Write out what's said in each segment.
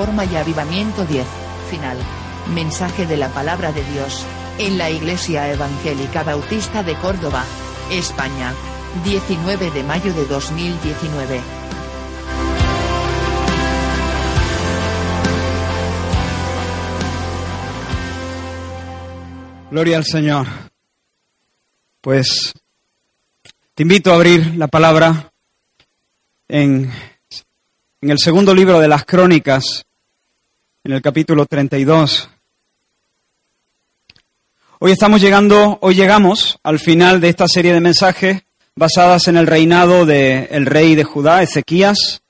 Reforma y Avivamiento 10. Final. Mensaje de la palabra de Dios. En la Iglesia Evangélica Bautista de Córdoba, España. 19 de mayo de 2019. Gloria al Señor. Pues te invito a abrir la palabra en, en el segundo libro de las Crónicas, en el capítulo 32. Hoy estamos llegando, hoy llegamos al final de esta serie de mensajes basadas en el reinado del rey de Judá, Ezequías.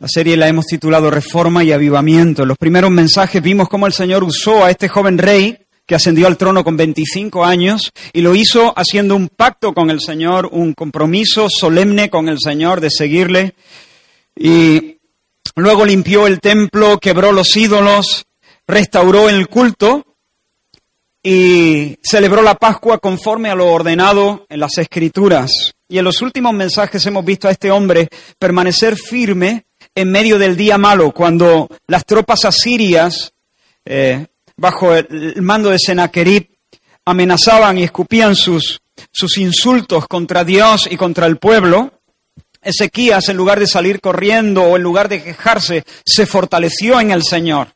La serie la hemos titulado Reforma y Avivamiento. En los primeros mensajes vimos cómo el Señor usó a este joven rey que ascendió al trono con 25 años y lo hizo haciendo un pacto con el Señor, un compromiso solemne con el Señor de seguirle. Y luego limpió el templo, quebró los ídolos, restauró el culto y celebró la Pascua conforme a lo ordenado en las Escrituras. Y en los últimos mensajes hemos visto a este hombre permanecer firme en medio del día malo, cuando las tropas asirias eh, bajo el mando de Sennacherib, amenazaban y escupían sus, sus insultos contra Dios y contra el pueblo, Ezequías, en lugar de salir corriendo o en lugar de quejarse, se fortaleció en el Señor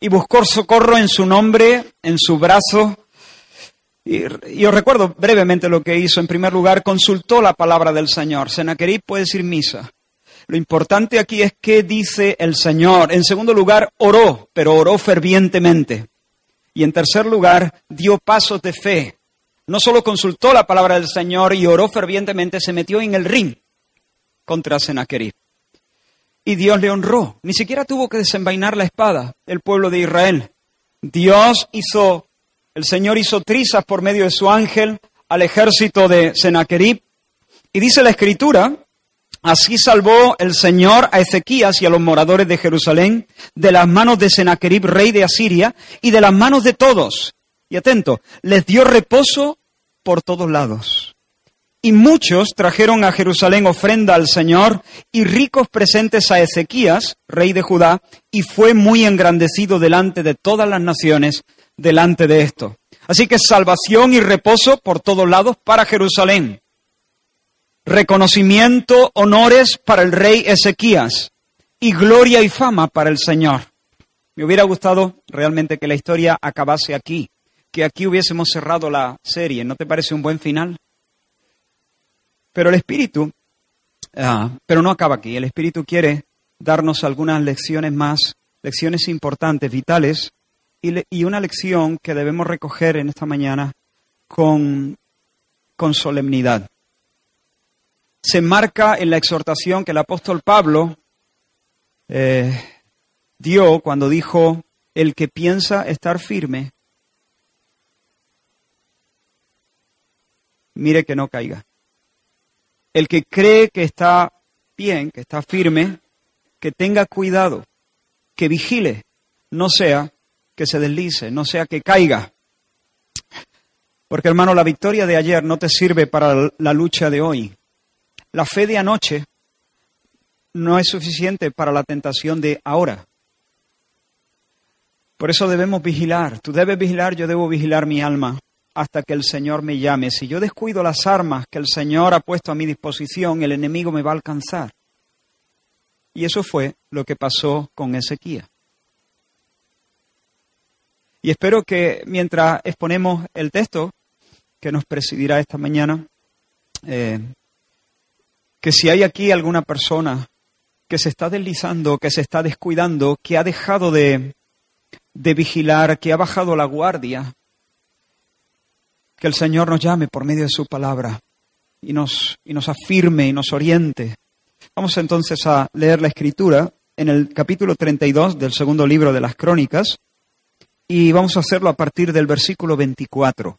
y buscó socorro en su nombre, en su brazo. Y, os recuerdo brevemente lo que hizo. En primer lugar, consultó la palabra del Señor. Sennacherib puede decir misa. Lo importante aquí es qué dice el Señor. En segundo lugar, oró, pero oró fervientemente. Y en tercer lugar, dio pasos de fe. No solo consultó la palabra del Señor y oró fervientemente, se metió en el ring contra Sennacherib. Y Dios le honró. Ni siquiera tuvo que desenvainar la espada el pueblo de Israel. Dios hizo, el Señor hizo trizas por medio de su ángel al ejército de Sennacherib. Y dice la escritura Así salvó el Señor a Ezequías y a los moradores de Jerusalén de las manos de Sennacherib, rey de Asiria, y de las manos de todos. Y atento, les dio reposo por todos lados. Y muchos trajeron a Jerusalén ofrenda al Señor y ricos presentes a Ezequías, rey de Judá, y fue muy engrandecido delante de todas las naciones delante de esto. Así que salvación y reposo por todos lados para Jerusalén reconocimiento, honores para el rey Ezequías y gloria y fama para el Señor. Me hubiera gustado realmente que la historia acabase aquí, que aquí hubiésemos cerrado la serie. ¿No te parece un buen final? Pero el Espíritu, ah, pero no acaba aquí. El Espíritu quiere darnos algunas lecciones más, lecciones importantes, vitales, y, una lección que debemos recoger en esta mañana con, con solemnidad se marca en la exhortación que el apóstol Pablo eh, dio cuando dijo, el que piensa estar firme, mire que no caiga. El que cree que está bien, que está firme, que tenga cuidado, que vigile, no sea que se deslice, no sea que caiga. Porque hermano, la victoria de ayer no te sirve para la lucha de hoy. La fe de anoche no es suficiente para la tentación de ahora. Por eso debemos vigilar. Tú debes vigilar, yo debo vigilar mi alma hasta que el Señor me llame. Si yo descuido las armas que el Señor ha puesto a mi disposición, el enemigo me va a alcanzar. Y eso fue lo que pasó con Ezequiel. Y espero que mientras exponemos el texto que nos presidirá esta mañana, eh, que si hay aquí alguna persona que se está deslizando, que se está descuidando, que ha dejado de, de vigilar, que ha bajado la guardia, que el Señor nos llame por medio de su palabra y nos, y nos afirme y nos oriente. Vamos entonces a leer la escritura en el capítulo 32 del segundo libro de las Crónicas y vamos a hacerlo a partir del versículo 24.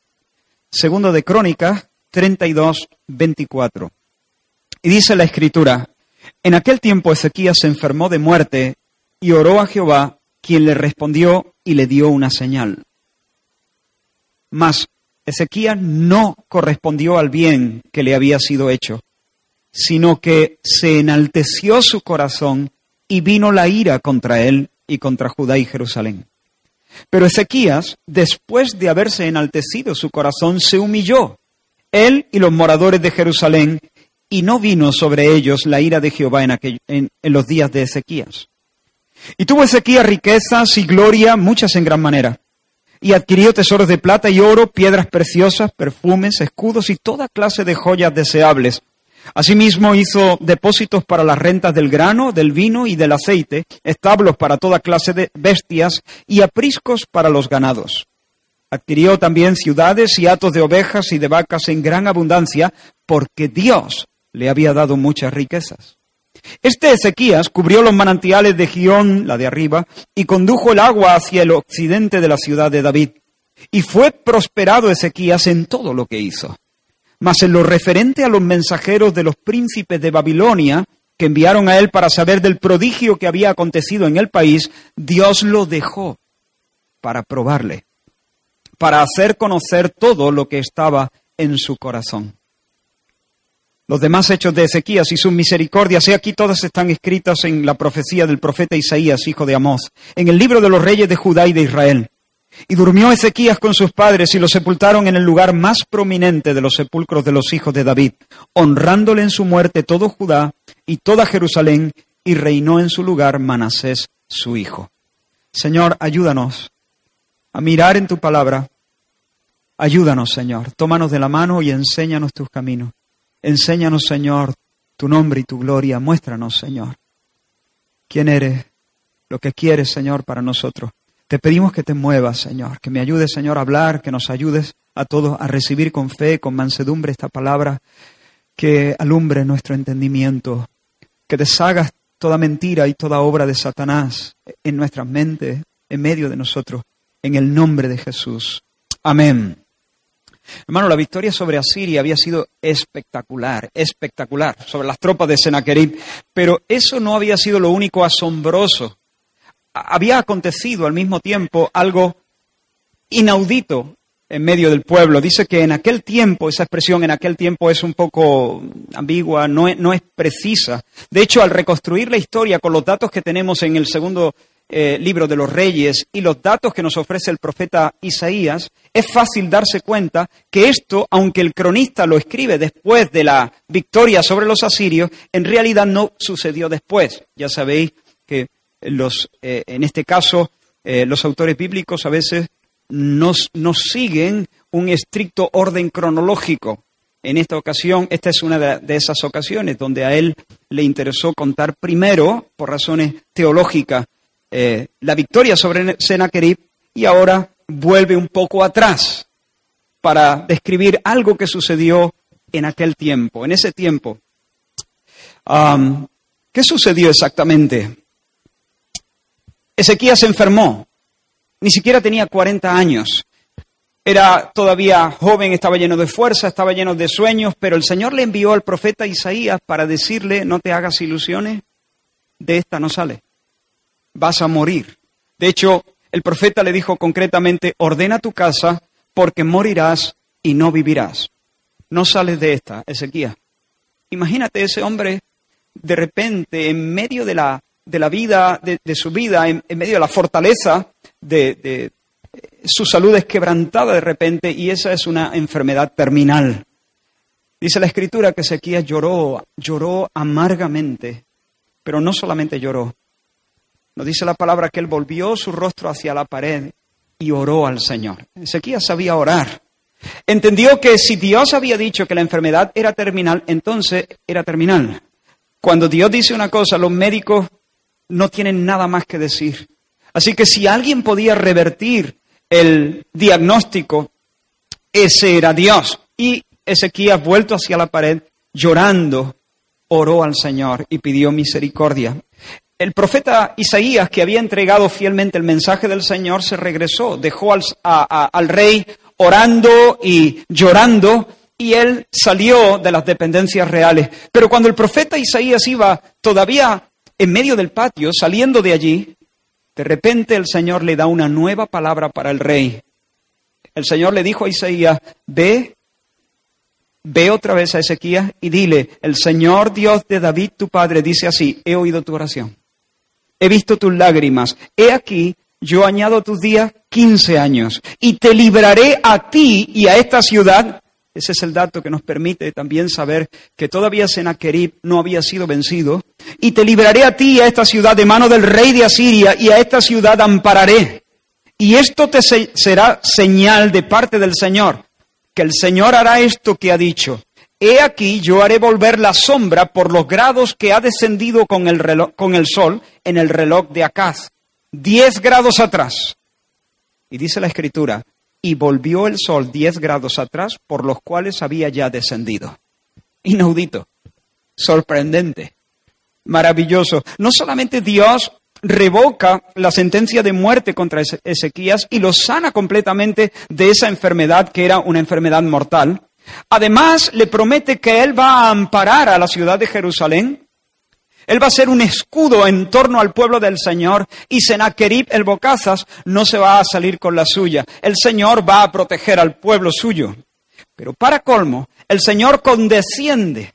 Segundo de Crónicas 32, 24. Y dice la escritura, en aquel tiempo Ezequías se enfermó de muerte y oró a Jehová, quien le respondió y le dio una señal. Mas Ezequías no correspondió al bien que le había sido hecho, sino que se enalteció su corazón y vino la ira contra él y contra Judá y Jerusalén. Pero Ezequías, después de haberse enaltecido su corazón, se humilló, él y los moradores de Jerusalén, y no vino sobre ellos la ira de Jehová en, los días de Ezequías. Y tuvo Ezequías riquezas y gloria, muchas en gran manera, y adquirió tesoros de plata y oro, piedras preciosas, perfumes, escudos y toda clase de joyas deseables. Asimismo hizo depósitos para las rentas del grano, del vino y del aceite, establos para toda clase de bestias y apriscos para los ganados. Adquirió también ciudades y hatos de ovejas y de vacas en gran abundancia, porque Dios le había dado muchas riquezas. Este Ezequías cubrió los manantiales de Gión, la de arriba, y condujo el agua hacia el occidente de la ciudad de David. Y fue prosperado Ezequías en todo lo que hizo. Mas en lo referente a los mensajeros de los príncipes de Babilonia, que enviaron a él para saber del prodigio que había acontecido en el país, Dios lo dejó para probarle, para hacer conocer todo lo que estaba en su corazón. Los demás hechos de Ezequías y sus misericordias, he aquí todas están escritas en la profecía del profeta Isaías, hijo de Amós, en el libro de los reyes de Judá y de Israel. Y durmió Ezequías con sus padres y lo sepultaron en el lugar más prominente de los sepulcros de los hijos de David, honrándole en su muerte todo Judá y toda Jerusalén, y reinó en su lugar Manasés su hijo. Señor, ayúdanos a mirar en tu palabra. Ayúdanos, Señor. Tómanos de la mano y enséñanos tus caminos. Enséñanos, Señor, tu nombre y tu gloria. Muéstranos, Señor, quién eres, lo que quieres, Señor, para nosotros. Te pedimos que te muevas, Señor, que me ayudes, Señor, a hablar, que nos ayudes a todos a recibir con fe, con mansedumbre esta palabra, que alumbre nuestro entendimiento, que deshagas toda mentira y toda obra de Satanás en nuestras mentes, en medio de nosotros, en el nombre de Jesús. Amén. Hermano, la victoria sobre Asiria había sido espectacular, espectacular, sobre las tropas de Sennacherib, pero eso no había sido lo único asombroso había acontecido al mismo tiempo algo inaudito en medio del pueblo. Dice que en aquel tiempo, esa expresión en aquel tiempo es un poco ambigua, no es, no es precisa. De hecho, al reconstruir la historia con los datos que tenemos en el segundo eh, libro de los reyes y los datos que nos ofrece el profeta Isaías, es fácil darse cuenta que esto, aunque el cronista lo escribe después de la victoria sobre los asirios, en realidad no sucedió después. Ya sabéis que los, eh, en este caso, eh, los autores bíblicos a veces no siguen un estricto orden cronológico. En esta ocasión, esta es una de, esas ocasiones donde a él le interesó contar primero, por razones teológicas, eh, la victoria sobre Sennacherib y ahora vuelve un poco atrás para describir algo que sucedió en aquel tiempo, en ese tiempo. ¿Qué sucedió exactamente? Ezequías se enfermó, ni siquiera tenía 40 años. Era todavía joven, estaba lleno de fuerza, estaba lleno de sueños, pero el Señor le envió al profeta Isaías para decirle, no te hagas ilusiones, de esta no sale, vas a morir. De hecho, el profeta le dijo concretamente, ordena tu casa porque morirás y no vivirás. No sales de esta, Ezequías. Imagínate ese hombre de repente en medio de la de la vida, de, su vida, en, medio de la fortaleza de, su salud es quebrantada de repente y esa es una enfermedad terminal. Dice la escritura que Ezequías lloró, lloró amargamente, pero no solamente lloró. Nos dice la palabra que él volvió su rostro hacia la pared y oró al Señor. Ezequías sabía orar. Entendió que si Dios había dicho que la enfermedad era terminal, entonces era terminal. Cuando Dios dice una cosa, los médicos no tienen nada más que decir. Así que si alguien podía revertir el diagnóstico, ese era Dios. Y Ezequías, vuelto hacia la pared, llorando, oró al Señor y pidió misericordia. El profeta Isaías, que había entregado fielmente el mensaje del Señor, se regresó, dejó al, rey orando y llorando, y él salió de las dependencias reales. Pero cuando el profeta Isaías iba todavía en medio del patio, saliendo de allí, de repente el Señor le da una nueva palabra para el rey. El Señor le dijo a Isaías, ve, ve otra vez a Ezequías y dile, el Señor Dios de David tu padre dice así, he oído tu oración. He visto tus lágrimas. He aquí, yo añado tus días quince años, y te libraré a ti y a esta ciudad. Ese es el dato que nos permite también saber que todavía Sennacherib no había sido vencido. Y te libraré a ti y a esta ciudad de mano del rey de Asiria, y a esta ciudad ampararé. Y esto te será señal de parte del Señor, que el Señor hará esto que ha dicho. He aquí yo haré volver la sombra por los grados que ha descendido con el, con el sol en el reloj de Acaz, diez grados atrás. Y dice la escritura, y volvió el sol diez grados atrás por los cuales había ya descendido. Inaudito, sorprendente, maravilloso. No solamente Dios revoca la sentencia de muerte contra Ezequías y lo sana completamente de esa enfermedad que era una enfermedad mortal, Además, le promete que Él va a amparar a la ciudad de Jerusalén. Él va a ser un escudo en torno al pueblo del Señor y Sennacherib el Bocazas no se va a salir con la suya. El Señor va a proteger al pueblo suyo. Pero para colmo, el Señor condesciende,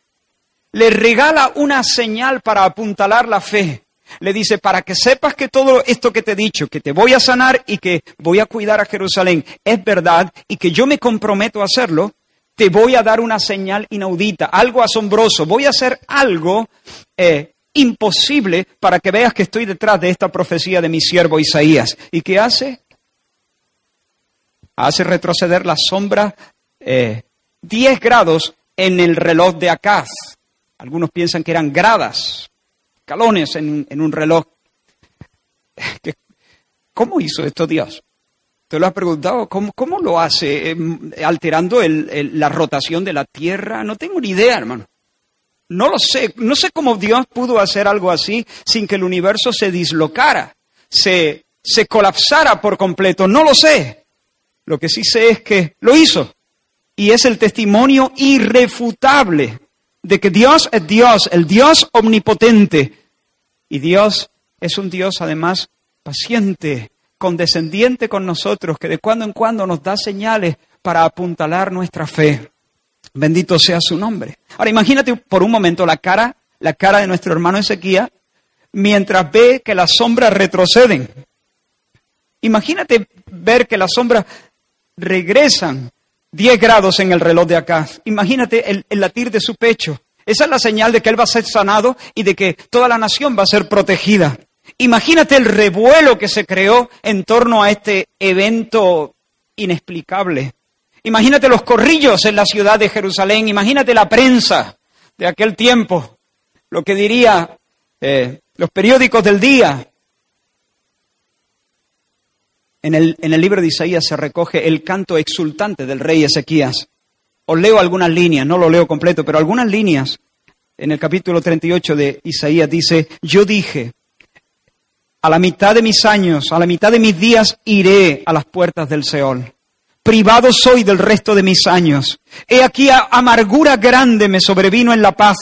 le regala una señal para apuntalar la fe. Le dice, para que sepas que todo esto que te he dicho, que te voy a sanar y que voy a cuidar a Jerusalén, es verdad y que yo me comprometo a hacerlo, te voy a dar una señal inaudita, algo asombroso, voy a hacer algo eh, imposible para que veas que estoy detrás de esta profecía de mi siervo Isaías. ¿Y qué hace? Hace retroceder la sombra 10 eh, grados en el reloj de Acaz. Algunos piensan que eran gradas, calones en un reloj. ¿Cómo hizo esto Dios? ¿Te lo has preguntado? ¿Cómo, lo hace? Em, ¿Alterando la rotación de la Tierra? No tengo ni idea, hermano. No lo sé. No sé cómo Dios pudo hacer algo así sin que el universo se dislocara, se, se colapsara por completo. No lo sé. Lo que sí sé es que lo hizo. Y es el testimonio irrefutable de que Dios es Dios, el Dios omnipotente. Y Dios es un Dios además paciente, condescendiente con nosotros, que de cuando en cuando nos da señales para apuntalar nuestra fe. Bendito sea su nombre. Ahora imagínate por un momento la cara, la cara de nuestro hermano Ezequiel, mientras ve que las sombras retroceden. Imagínate ver que las sombras regresan 10 grados en el reloj de acá. Imagínate el, el latir de su pecho. Esa es la señal de que él va a ser sanado y de que toda la nación va a ser protegida. Imagínate el revuelo que se creó en torno a este evento inexplicable. Imagínate los corrillos en la ciudad de Jerusalén, imagínate la prensa de aquel tiempo, lo que diría eh, los periódicos del día. En el, en el libro de Isaías se recoge el canto exultante del rey Ezequías. Os leo algunas líneas, no lo leo completo, pero algunas líneas. En el capítulo 38 de Isaías dice, yo dije, a la mitad de mis años, a la mitad de mis días, iré a las puertas del Seol. Privado soy del resto de mis años. He aquí amargura grande me sobrevino en la paz,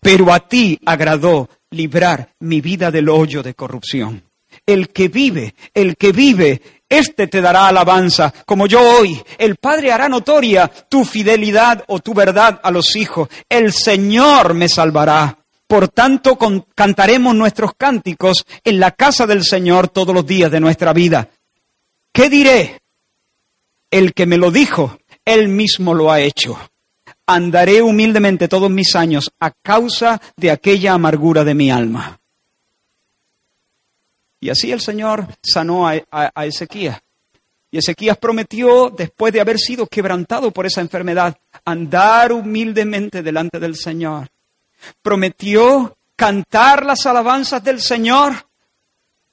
pero a ti agradó librar mi vida del hoyo de corrupción. El que vive, el que vive, éste te dará alabanza, como yo hoy. El Padre hará notoria tu fidelidad o tu verdad a los hijos. El Señor me salvará. Por tanto, cantaremos nuestros cánticos en la casa del Señor todos los días de nuestra vida. ¿Qué diré? El que me lo dijo, él mismo lo ha hecho. Andaré humildemente todos mis años a causa de aquella amargura de mi alma. Y así el Señor sanó a, a Ezequías. Y Ezequías prometió, después de haber sido quebrantado por esa enfermedad, andar humildemente delante del Señor prometió cantar las alabanzas del Señor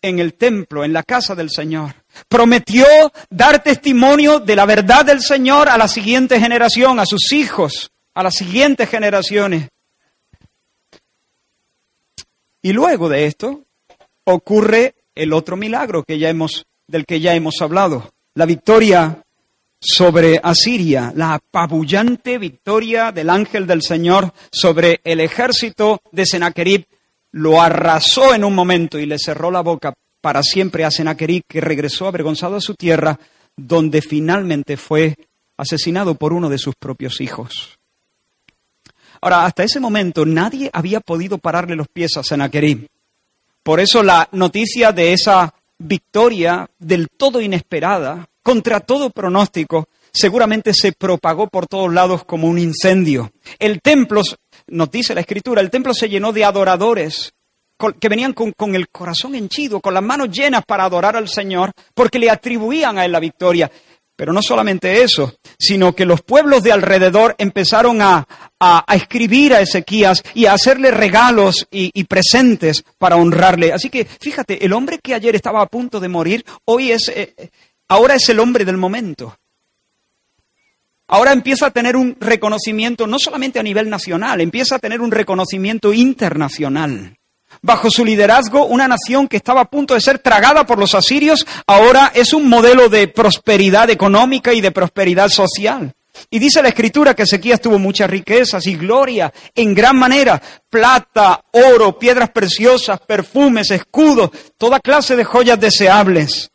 en el templo, en la casa del Señor. Prometió dar testimonio de la verdad del Señor a la siguiente generación, a sus hijos, a las siguientes generaciones. Y luego de esto ocurre el otro milagro que ya hemos, del que ya hemos hablado, la victoria sobre Asiria, la apabullante victoria del ángel del Señor sobre el ejército de Sennacherib, lo arrasó en un momento y le cerró la boca para siempre a Sennacherib, que regresó avergonzado a su tierra, donde finalmente fue asesinado por uno de sus propios hijos. Ahora, hasta ese momento nadie había podido pararle los pies a Sennacherib Por eso la noticia de esa victoria del todo inesperada, contra todo pronóstico, seguramente se propagó por todos lados como un incendio. El templo, nos dice la escritura, el templo se llenó de adoradores que venían con, el corazón henchido, con las manos llenas para adorar al Señor, porque le atribuían a él la victoria. Pero no solamente eso, sino que los pueblos de alrededor empezaron a, a, escribir a Ezequías y a hacerle regalos y, y, presentes para honrarle. Así que fíjate, el hombre que ayer estaba a punto de morir, hoy es, eh, ahora es el hombre del momento. Ahora empieza a tener un reconocimiento no solamente a nivel nacional, empieza a tener un reconocimiento internacional. Bajo su liderazgo, una nación que estaba a punto de ser tragada por los asirios, ahora es un modelo de prosperidad económica y de prosperidad social. Y dice la escritura que Ezequías tuvo muchas riquezas y gloria en gran manera, plata, oro, piedras preciosas, perfumes, escudos, toda clase de joyas deseables.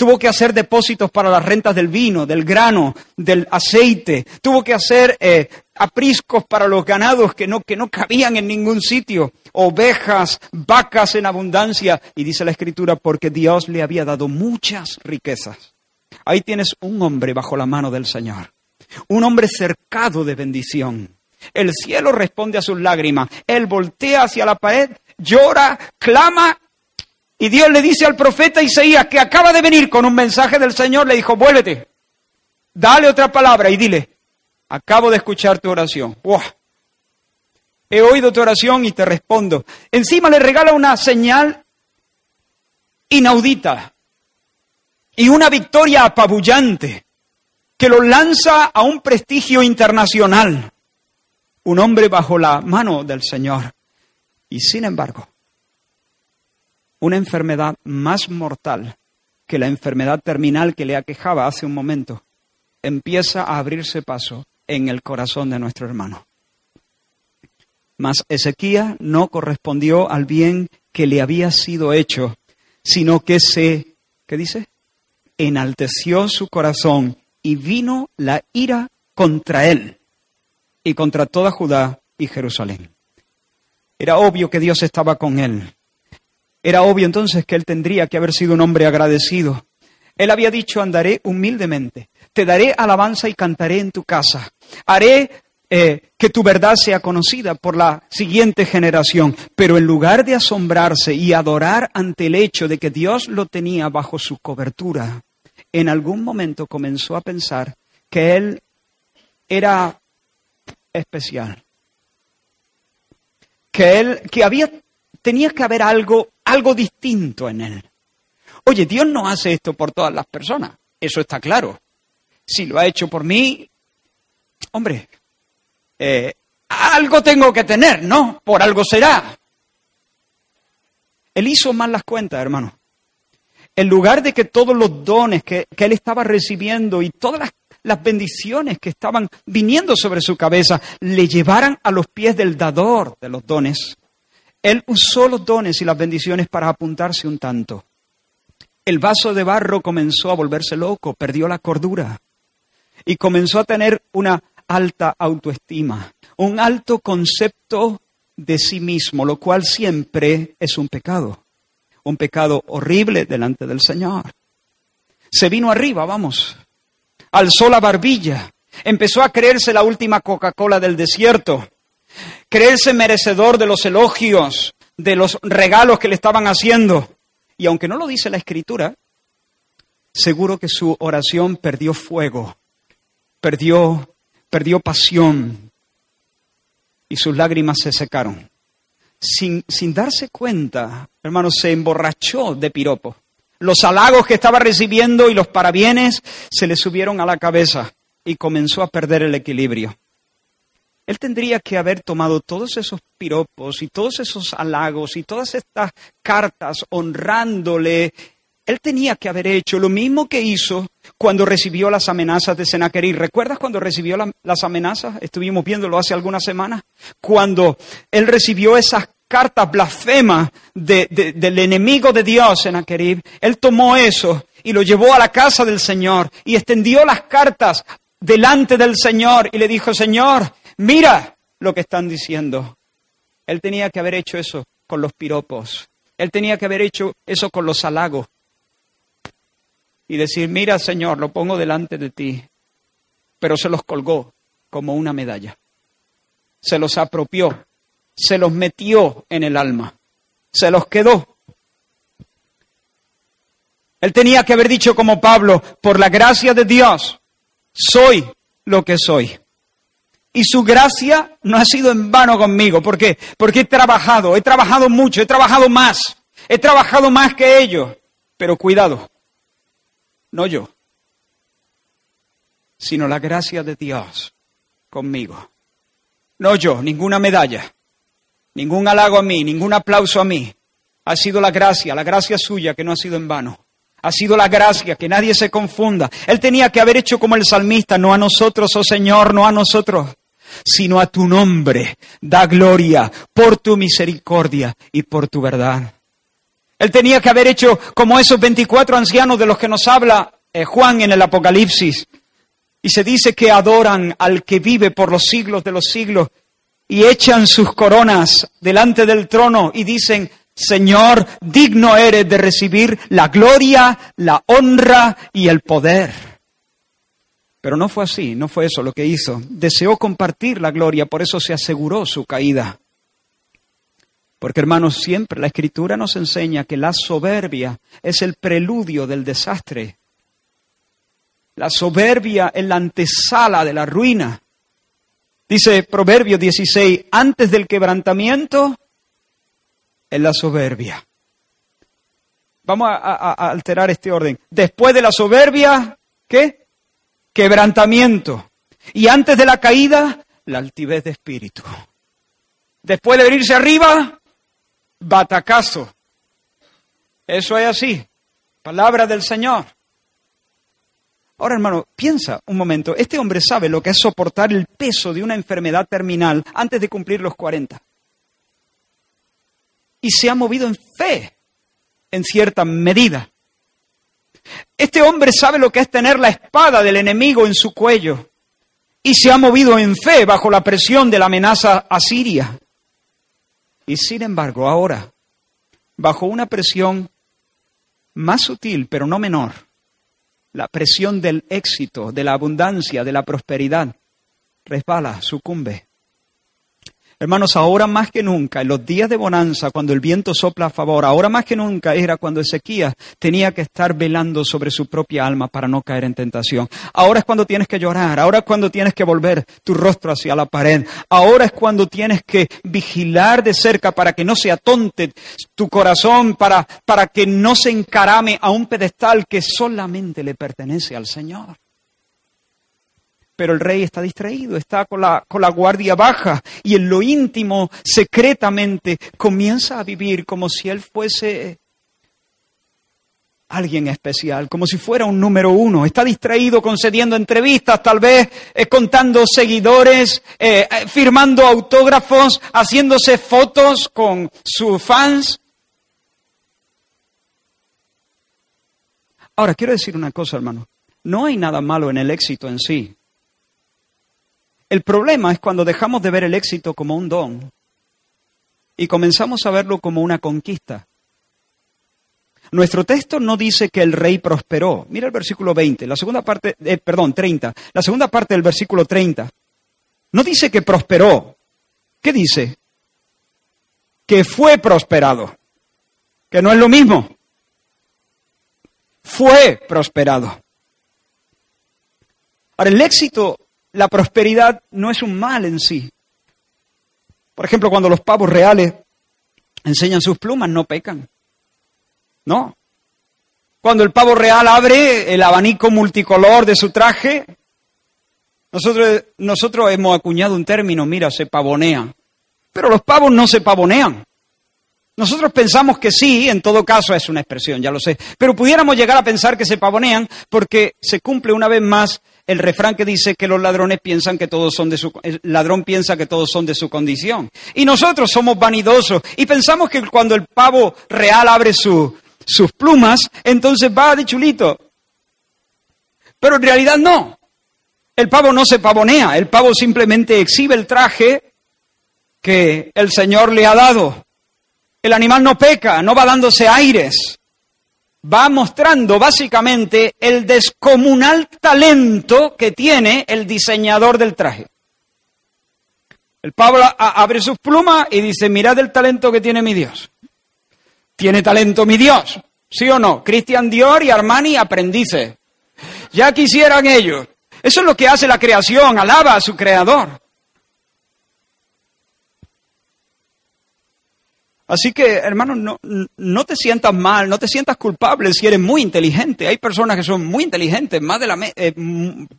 Tuvo que hacer depósitos para las rentas del vino, del grano, del aceite. Tuvo que hacer eh, apriscos para los ganados que no, que no cabían en ningún sitio. Ovejas, vacas en abundancia. Y dice la escritura, porque Dios le había dado muchas riquezas. Ahí tienes un hombre bajo la mano del Señor. Un hombre cercado de bendición. El cielo responde a sus lágrimas. Él voltea hacia la pared, llora, clama y Dios le dice al profeta Isaías, que acaba de venir con un mensaje del Señor, le dijo, vuélvete, dale otra palabra y dile, acabo de escuchar tu oración. He oído tu oración y te respondo. Encima le regala una señal inaudita y una victoria apabullante que lo lanza a un prestigio internacional. Un hombre bajo la mano del Señor. Y sin embargo, una enfermedad más mortal que la enfermedad terminal que le aquejaba hace un momento, empieza a abrirse paso en el corazón de nuestro hermano. Mas Ezequías no correspondió al bien que le había sido hecho, sino que se, ¿qué dice? Enalteció su corazón y vino la ira contra él y contra toda Judá y Jerusalén. Era obvio que Dios estaba con él, era obvio entonces que él tendría que haber sido un hombre agradecido. Él había dicho, andaré humildemente, te daré alabanza y cantaré en tu casa, haré eh, que tu verdad sea conocida por la siguiente generación. Pero en lugar de asombrarse y adorar ante el hecho de que Dios lo tenía bajo su cobertura, en algún momento comenzó a pensar que él era especial, que él, que había, tenía que haber algo algo distinto en él. Oye, Dios no hace esto por todas las personas, eso está claro. Si lo ha hecho por mí, hombre, eh, algo tengo que tener, ¿no? Por algo será. Él hizo mal las cuentas, hermano. En lugar de que todos los dones que, que él estaba recibiendo y todas las, las bendiciones que estaban viniendo sobre su cabeza le llevaran a los pies del dador de los dones, él usó los dones y las bendiciones para apuntarse un tanto. El vaso de barro comenzó a volverse loco, perdió la cordura y comenzó a tener una alta autoestima, un alto concepto de sí mismo, lo cual siempre es un pecado, un pecado horrible delante del Señor. Se vino arriba, vamos, alzó la barbilla, empezó a creerse la última Coca-Cola del desierto, creerse merecedor de los elogios, de los regalos que le estaban haciendo. Y aunque no lo dice la escritura, seguro que su oración perdió fuego, perdió, perdió pasión y sus lágrimas se secaron. Sin, sin darse cuenta, hermanos, se emborrachó de piropo. Los halagos que estaba recibiendo y los parabienes se le subieron a la cabeza y comenzó a perder el equilibrio. Él tendría que haber tomado todos esos piropos y todos esos halagos y todas estas cartas honrándole. Él tenía que haber hecho lo mismo que hizo cuando recibió las amenazas de Senaquerí. ¿Recuerdas cuando recibió las amenazas? Estuvimos viéndolo hace algunas semanas. Cuando él recibió esas cartas blasfemas del enemigo de Dios, Senaquerib, él tomó eso y lo llevó a la casa del Señor y extendió las cartas delante del Señor y le dijo, Señor, mira lo que están diciendo. Él tenía que haber hecho eso con los piropos. Él tenía que haber hecho eso con los halagos. Y decir, mira Señor, lo pongo delante de ti. Pero se los colgó como una medalla. Se los apropió. Se los metió en el alma. Se los quedó. Él tenía que haber dicho como Pablo, por la gracia de Dios, soy lo que soy. Y su gracia no ha sido en vano conmigo. ¿Por qué? Porque he trabajado, he trabajado mucho, he trabajado más, he trabajado más que ellos. Pero cuidado, no yo, sino la gracia de Dios conmigo. No yo, ninguna medalla, ningún halago a mí, ningún aplauso a mí. Ha sido la gracia, la gracia suya que no ha sido en vano. Ha sido la gracia, que nadie se confunda. Él tenía que haber hecho como el salmista, no a nosotros, oh Señor, no a nosotros, sino a tu nombre. Da gloria por tu misericordia y por tu verdad. Él tenía que haber hecho como esos 24 ancianos de los que nos habla eh, Juan en el Apocalipsis. Y se dice que adoran al que vive por los siglos de los siglos y echan sus coronas delante del trono y dicen, Señor, digno eres de recibir la gloria, la honra y el poder. Pero no fue así, no fue eso lo que hizo. Deseó compartir la gloria, por eso se aseguró su caída. Porque hermanos, siempre la escritura nos enseña que la soberbia es el preludio del desastre. La soberbia es la antesala de la ruina. Dice Proverbio 16, antes del quebrantamiento es la soberbia. Vamos a, alterar este orden. Después de la soberbia, ¿qué? Quebrantamiento. Y antes de la caída, la altivez de espíritu. Después de venirse arriba, batacazo. Eso es así. Palabra del Señor. Ahora, hermano, piensa un momento. Este hombre sabe lo que es soportar el peso de una enfermedad terminal antes de cumplir los 40 y se ha movido en fe, en cierta medida. Este hombre sabe lo que es tener la espada del enemigo en su cuello y se ha movido en fe bajo la presión de la amenaza asiria. Y sin embargo, ahora, bajo una presión más sutil, pero no menor, la presión del éxito, de la abundancia, de la prosperidad, resbala, sucumbe. Hermanos, ahora más que nunca, en los días de bonanza, cuando el viento sopla a favor, ahora más que nunca era cuando Ezequías tenía que estar velando sobre su propia alma para no caer en tentación. Ahora es cuando tienes que llorar, ahora es cuando tienes que volver tu rostro hacia la pared, ahora es cuando tienes que vigilar de cerca para que no se atonte tu corazón, para, para que no se encarame a un pedestal que solamente le pertenece al Señor pero el rey está distraído, está con la, con la guardia baja y en lo íntimo, secretamente, comienza a vivir como si él fuese alguien especial, como si fuera un número uno. Está distraído concediendo entrevistas, tal vez eh, contando seguidores, eh, eh, firmando autógrafos, haciéndose fotos con sus fans. Ahora, quiero decir una cosa, hermano. No hay nada malo en el éxito en sí. El problema es cuando dejamos de ver el éxito como un don y comenzamos a verlo como una conquista. Nuestro texto no dice que el rey prosperó. Mira el versículo 20, la segunda parte, eh, perdón, 30, la segunda parte del versículo 30. No dice que prosperó. ¿Qué dice? Que fue prosperado. Que no es lo mismo. Fue prosperado. Ahora, el éxito la prosperidad no es un mal en sí. Por ejemplo, cuando los pavos reales enseñan sus plumas, no pecan. No. Cuando el pavo real abre el abanico multicolor de su traje, nosotros, nosotros hemos acuñado un término, mira, se pavonea. Pero los pavos no se pavonean. Nosotros pensamos que sí, en todo caso es una expresión, ya lo sé, pero pudiéramos llegar a pensar que se pavonean porque se cumple una vez más el refrán que dice que los ladrones piensan que todos son de su el ladrón piensa que todos son de su condición. Y nosotros somos vanidosos y pensamos que cuando el pavo real abre sus plumas, entonces va de chulito. Pero en realidad no. El pavo no se pavonea, el pavo simplemente exhibe el traje que el Señor le ha dado. El animal no peca, no va dándose aires. Va mostrando básicamente el descomunal talento que tiene el diseñador del traje. El Pablo abre sus plumas y dice, mirad el talento que tiene mi Dios. Tiene talento mi Dios, ¿sí o no? Christian Dior y Armani aprendices. Ya quisieran ellos. Eso es lo que hace la creación, alaba a su creador. Así que, hermano, no, no, te sientas mal, no te sientas culpable si eres muy inteligente. Hay personas que son muy inteligentes, más de la eh,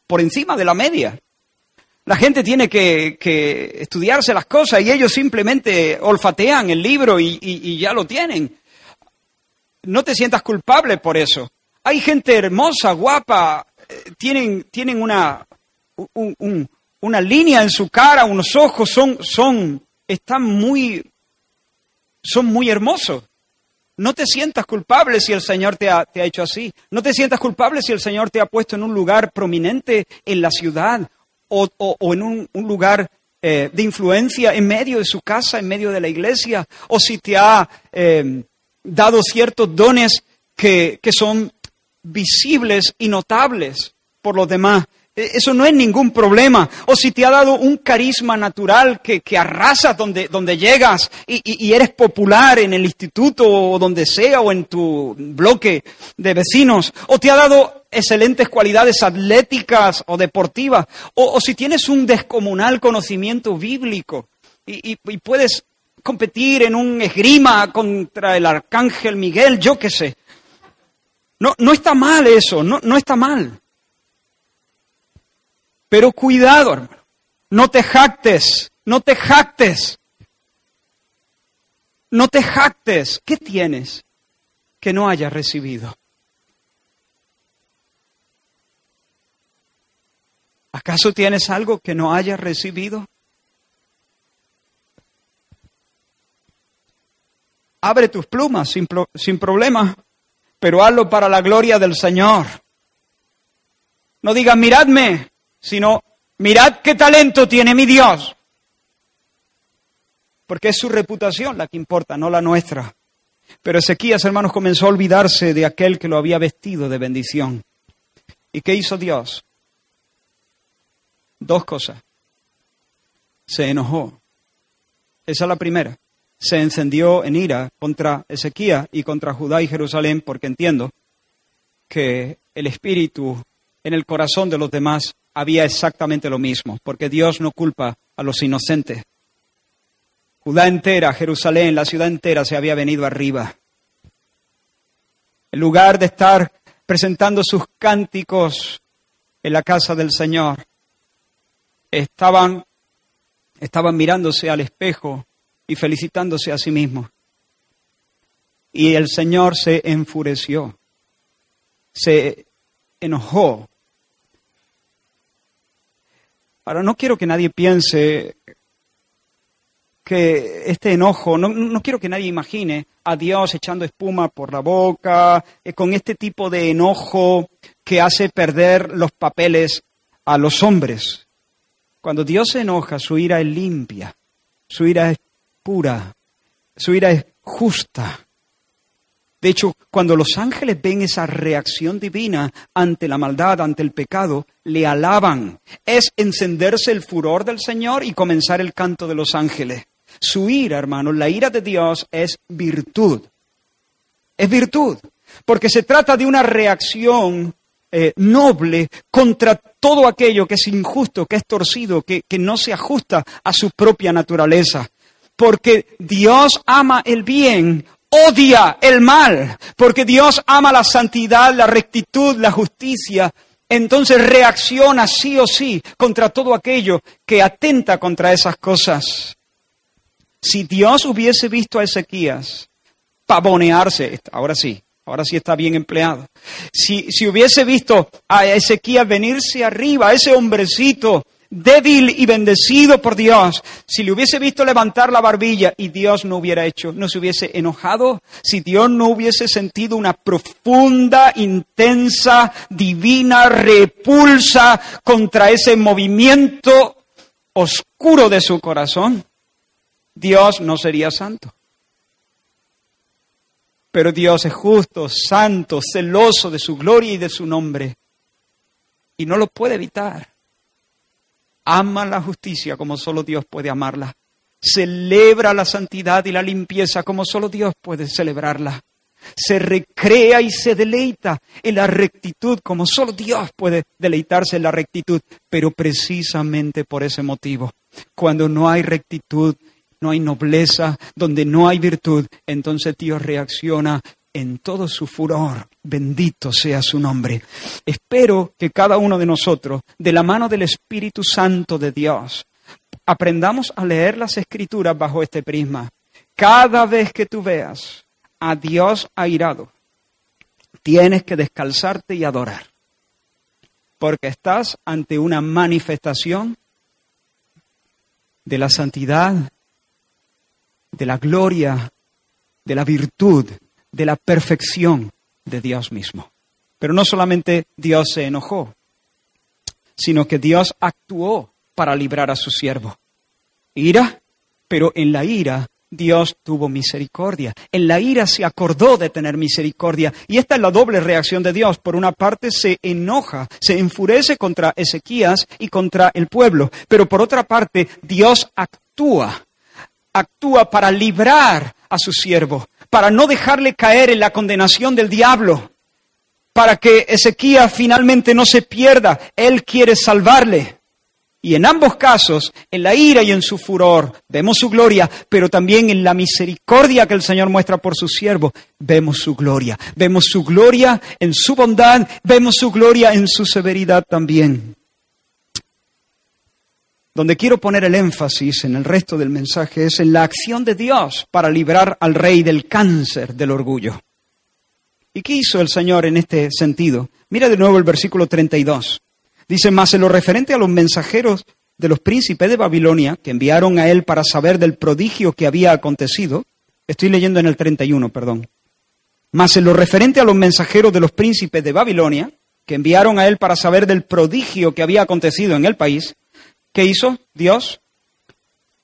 por encima de la media. La gente tiene que, estudiarse las cosas y ellos simplemente olfatean el libro y, ya lo tienen. No te sientas culpable por eso. Hay gente hermosa, guapa, eh, tienen, tienen una, una línea en su cara, unos ojos, son, son, están muy, son muy hermosos. No te sientas culpable si el Señor te ha, te ha, hecho así. No te sientas culpable si el Señor te ha puesto en un lugar prominente en la ciudad o, en un, lugar eh, de influencia en medio de su casa, en medio de la iglesia, o si te ha eh, dado ciertos dones que, que son visibles y notables por los demás. E, eso no es ningún problema. O si te ha dado un carisma natural que, que arrasas donde, donde llegas y, y, eres popular en el instituto o donde sea o en tu bloque de vecinos. O te ha dado excelentes cualidades atléticas o deportivas. O, o si tienes un descomunal conocimiento bíblico y, y, puedes competir en un esgrima contra el arcángel Miguel, yo qué sé. No, no está mal eso, no, no está mal. Pero cuidado, hermano. No te jactes, no te jactes. No te jactes. ¿Qué tienes que no hayas recibido? ¿Acaso tienes algo que no hayas recibido? Abre tus plumas sin, sin problema, pero hazlo para la gloria del Señor. No digas, miradme, sino mirad qué talento tiene mi Dios. Porque es su reputación la que importa, no la nuestra. Pero Ezequías, hermanos, comenzó a olvidarse de aquel que lo había vestido de bendición. ¿Y qué hizo Dios? Dos cosas. Se enojó. Esa es la primera. Se encendió en ira contra Ezequías y contra Judá y Jerusalén porque entiendo que el espíritu en el corazón de los demás había exactamente lo mismo, porque Dios no culpa a los inocentes. Judá entera, Jerusalén, la ciudad entera se había venido arriba. En lugar de estar presentando sus cánticos en la casa del Señor, estaban, estaban mirándose al espejo y felicitándose a sí mismos. Y el Señor se enfureció, se enojó Ahora, no quiero que nadie piense que este enojo, no, quiero que nadie imagine a Dios echando espuma por la boca, eh, con este tipo de enojo que hace perder los papeles a los hombres. Cuando Dios se enoja, su ira es limpia, su ira es pura, su ira es justa. De hecho, cuando los ángeles ven esa reacción divina ante la maldad, ante el pecado, le alaban. Es encenderse el furor del Señor y comenzar el canto de los ángeles. Su ira, hermanos, la ira de Dios es virtud. Es virtud, porque se trata de una reacción eh, noble contra todo aquello que es injusto, que es torcido, que, que no se ajusta a su propia naturaleza porque Dios ama el bien, odia el mal, porque Dios ama la santidad, la rectitud, la justicia, entonces reacciona sí o sí contra todo aquello que atenta contra esas cosas. Si Dios hubiese visto a Ezequías pavonearse, ahora sí, ahora sí está bien empleado, si, si hubiese visto a Ezequías venirse arriba, ese hombrecito débil y bendecido por Dios, si le hubiese visto levantar la barbilla y Dios no hubiera hecho, no se hubiese enojado, si Dios no hubiese sentido una profunda, intensa, divina repulsa contra ese movimiento oscuro de su corazón, Dios no sería santo. Pero Dios es justo, santo, celoso de su gloria y de su nombre. Y no lo puede evitar. Ama la justicia como solo Dios puede amarla. Celebra la santidad y la limpieza como solo Dios puede celebrarla. Se recrea y se deleita en la rectitud como solo Dios puede deleitarse en la rectitud. Pero precisamente por ese motivo, cuando no hay rectitud, no hay nobleza, donde no hay virtud, entonces Dios reacciona en todo su furor. Bendito sea su nombre. Espero que cada uno de nosotros, de la mano del Espíritu Santo de Dios, aprendamos a leer las escrituras bajo este prisma. Cada vez que tú veas a Dios airado, tienes que descalzarte y adorar, porque estás ante una manifestación de la santidad, de la gloria, de la virtud, de la perfección de Dios mismo. Pero no solamente Dios se enojó, sino que Dios actuó para librar a su siervo. Ira, pero en la ira Dios tuvo misericordia. En la ira se acordó de tener misericordia. Y esta es la doble reacción de Dios. Por una parte se enoja, se enfurece contra Ezequías y contra el pueblo. Pero por otra parte Dios actúa. Actúa para librar a su siervo, para no dejarle caer en la condenación del diablo, para que Ezequías finalmente no se pierda. Él quiere salvarle. Y en ambos casos, en la ira y en su furor, vemos su gloria, pero también en la misericordia que el Señor muestra por su siervo, vemos su gloria. Vemos su gloria en su bondad, vemos su gloria en su severidad también. Donde quiero poner el énfasis en el resto del mensaje es en la acción de Dios para librar al rey del cáncer del orgullo. ¿Y qué hizo el Señor en este sentido? Mira de nuevo el versículo 32. Dice, más en lo referente a los mensajeros de los príncipes de Babilonia que enviaron a él para saber del prodigio que había acontecido, estoy leyendo en el 31, perdón, más en lo referente a los mensajeros de los príncipes de Babilonia que enviaron a él para saber del prodigio que había acontecido en el país, ¿qué hizo Dios?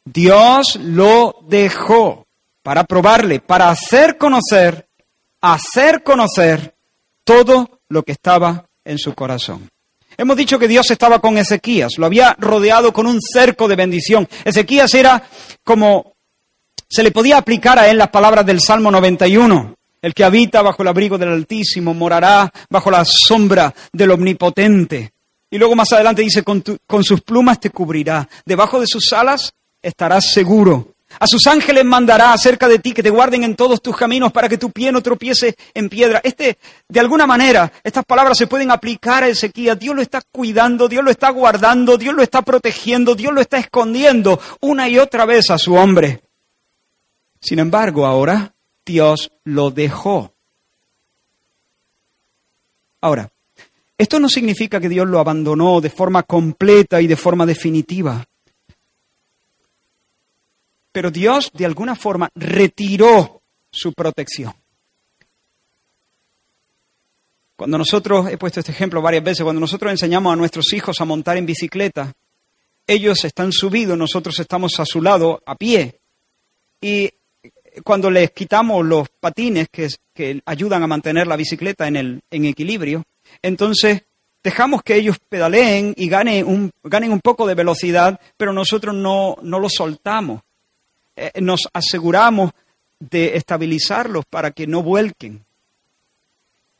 Dios lo dejó para probarle, para hacer conocer, hacer conocer todo lo que estaba en su corazón. Hemos dicho que Dios estaba con Ezequías, lo había rodeado con un cerco de bendición. Ezequías era como se le podía aplicar a él las palabras del Salmo 91. El que habita bajo el abrigo del Altísimo morará bajo la sombra del Omnipotente. Y luego más adelante dice, con, sus plumas te cubrirá, debajo de sus alas estarás seguro. A sus ángeles mandará acerca de ti que te guarden en todos tus caminos para que tu pie no tropiece en piedra. Este, de alguna manera, estas palabras se pueden aplicar a Ezequiel. Dios lo está cuidando, Dios lo está guardando, Dios lo está protegiendo, Dios lo está escondiendo una y otra vez a su hombre. Sin embargo, ahora Dios lo dejó. Ahora, esto no significa que Dios lo abandonó de forma completa y de forma definitiva pero Dios de alguna forma retiró su protección. Cuando nosotros, he puesto este ejemplo varias veces, cuando nosotros enseñamos a nuestros hijos a montar en bicicleta, ellos están subidos, nosotros estamos a su lado, a pie. Y cuando les quitamos los patines que, ayudan a mantener la bicicleta en equilibrio, entonces dejamos que ellos pedaleen y ganen un, ganen un poco de velocidad, pero nosotros no, no los soltamos. Eh, nos aseguramos de estabilizarlos para que no vuelquen.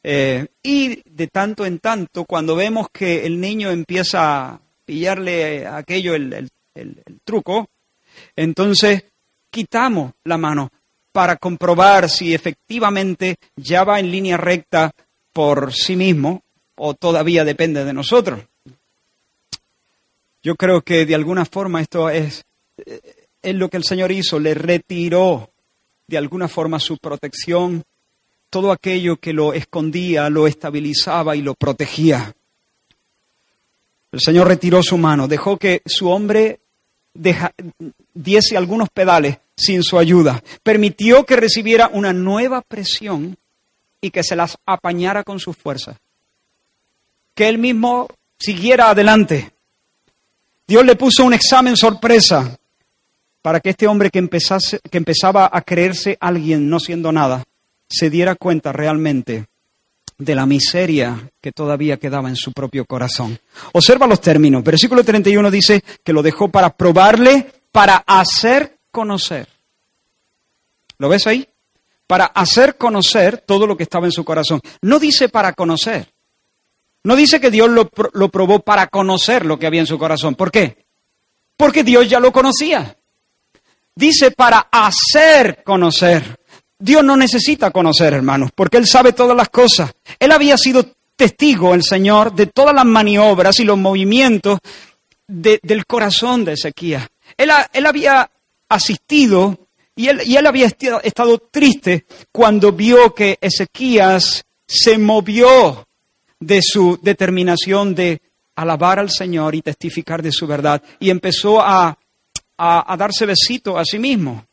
Eh, y de tanto en tanto, cuando vemos que el niño empieza a pillarle aquello, el, truco, entonces quitamos la mano para comprobar si efectivamente ya va en línea recta por sí mismo o todavía depende de nosotros. Yo creo que de alguna forma esto es eh, es lo que el Señor hizo, le retiró de alguna forma su protección, todo aquello que lo escondía, lo estabilizaba y lo protegía. El Señor retiró su mano, dejó que su hombre diese algunos pedales sin su ayuda, permitió que recibiera una nueva presión y que se las apañara con su fuerza, que él mismo siguiera adelante. Dios le puso un examen sorpresa para que este hombre que, empezase, que empezaba a creerse alguien no siendo nada, se diera cuenta realmente de la miseria que todavía quedaba en su propio corazón. Observa los términos. Versículo 31 dice que lo dejó para probarle, para hacer conocer. ¿Lo ves ahí? Para hacer conocer todo lo que estaba en su corazón. No dice para conocer. No dice que Dios lo, lo probó para conocer lo que había en su corazón. ¿Por qué? Porque Dios ya lo conocía. Dice para hacer conocer. Dios no necesita conocer, hermanos, porque Él sabe todas las cosas. Él había sido testigo, el Señor, de todas las maniobras y los movimientos del corazón de Ezequías. Él, él había asistido y él, había estado triste cuando vio que Ezequías se movió de su determinación de alabar al Señor y testificar de su verdad y empezó a, a, a darse besito a sí mismo.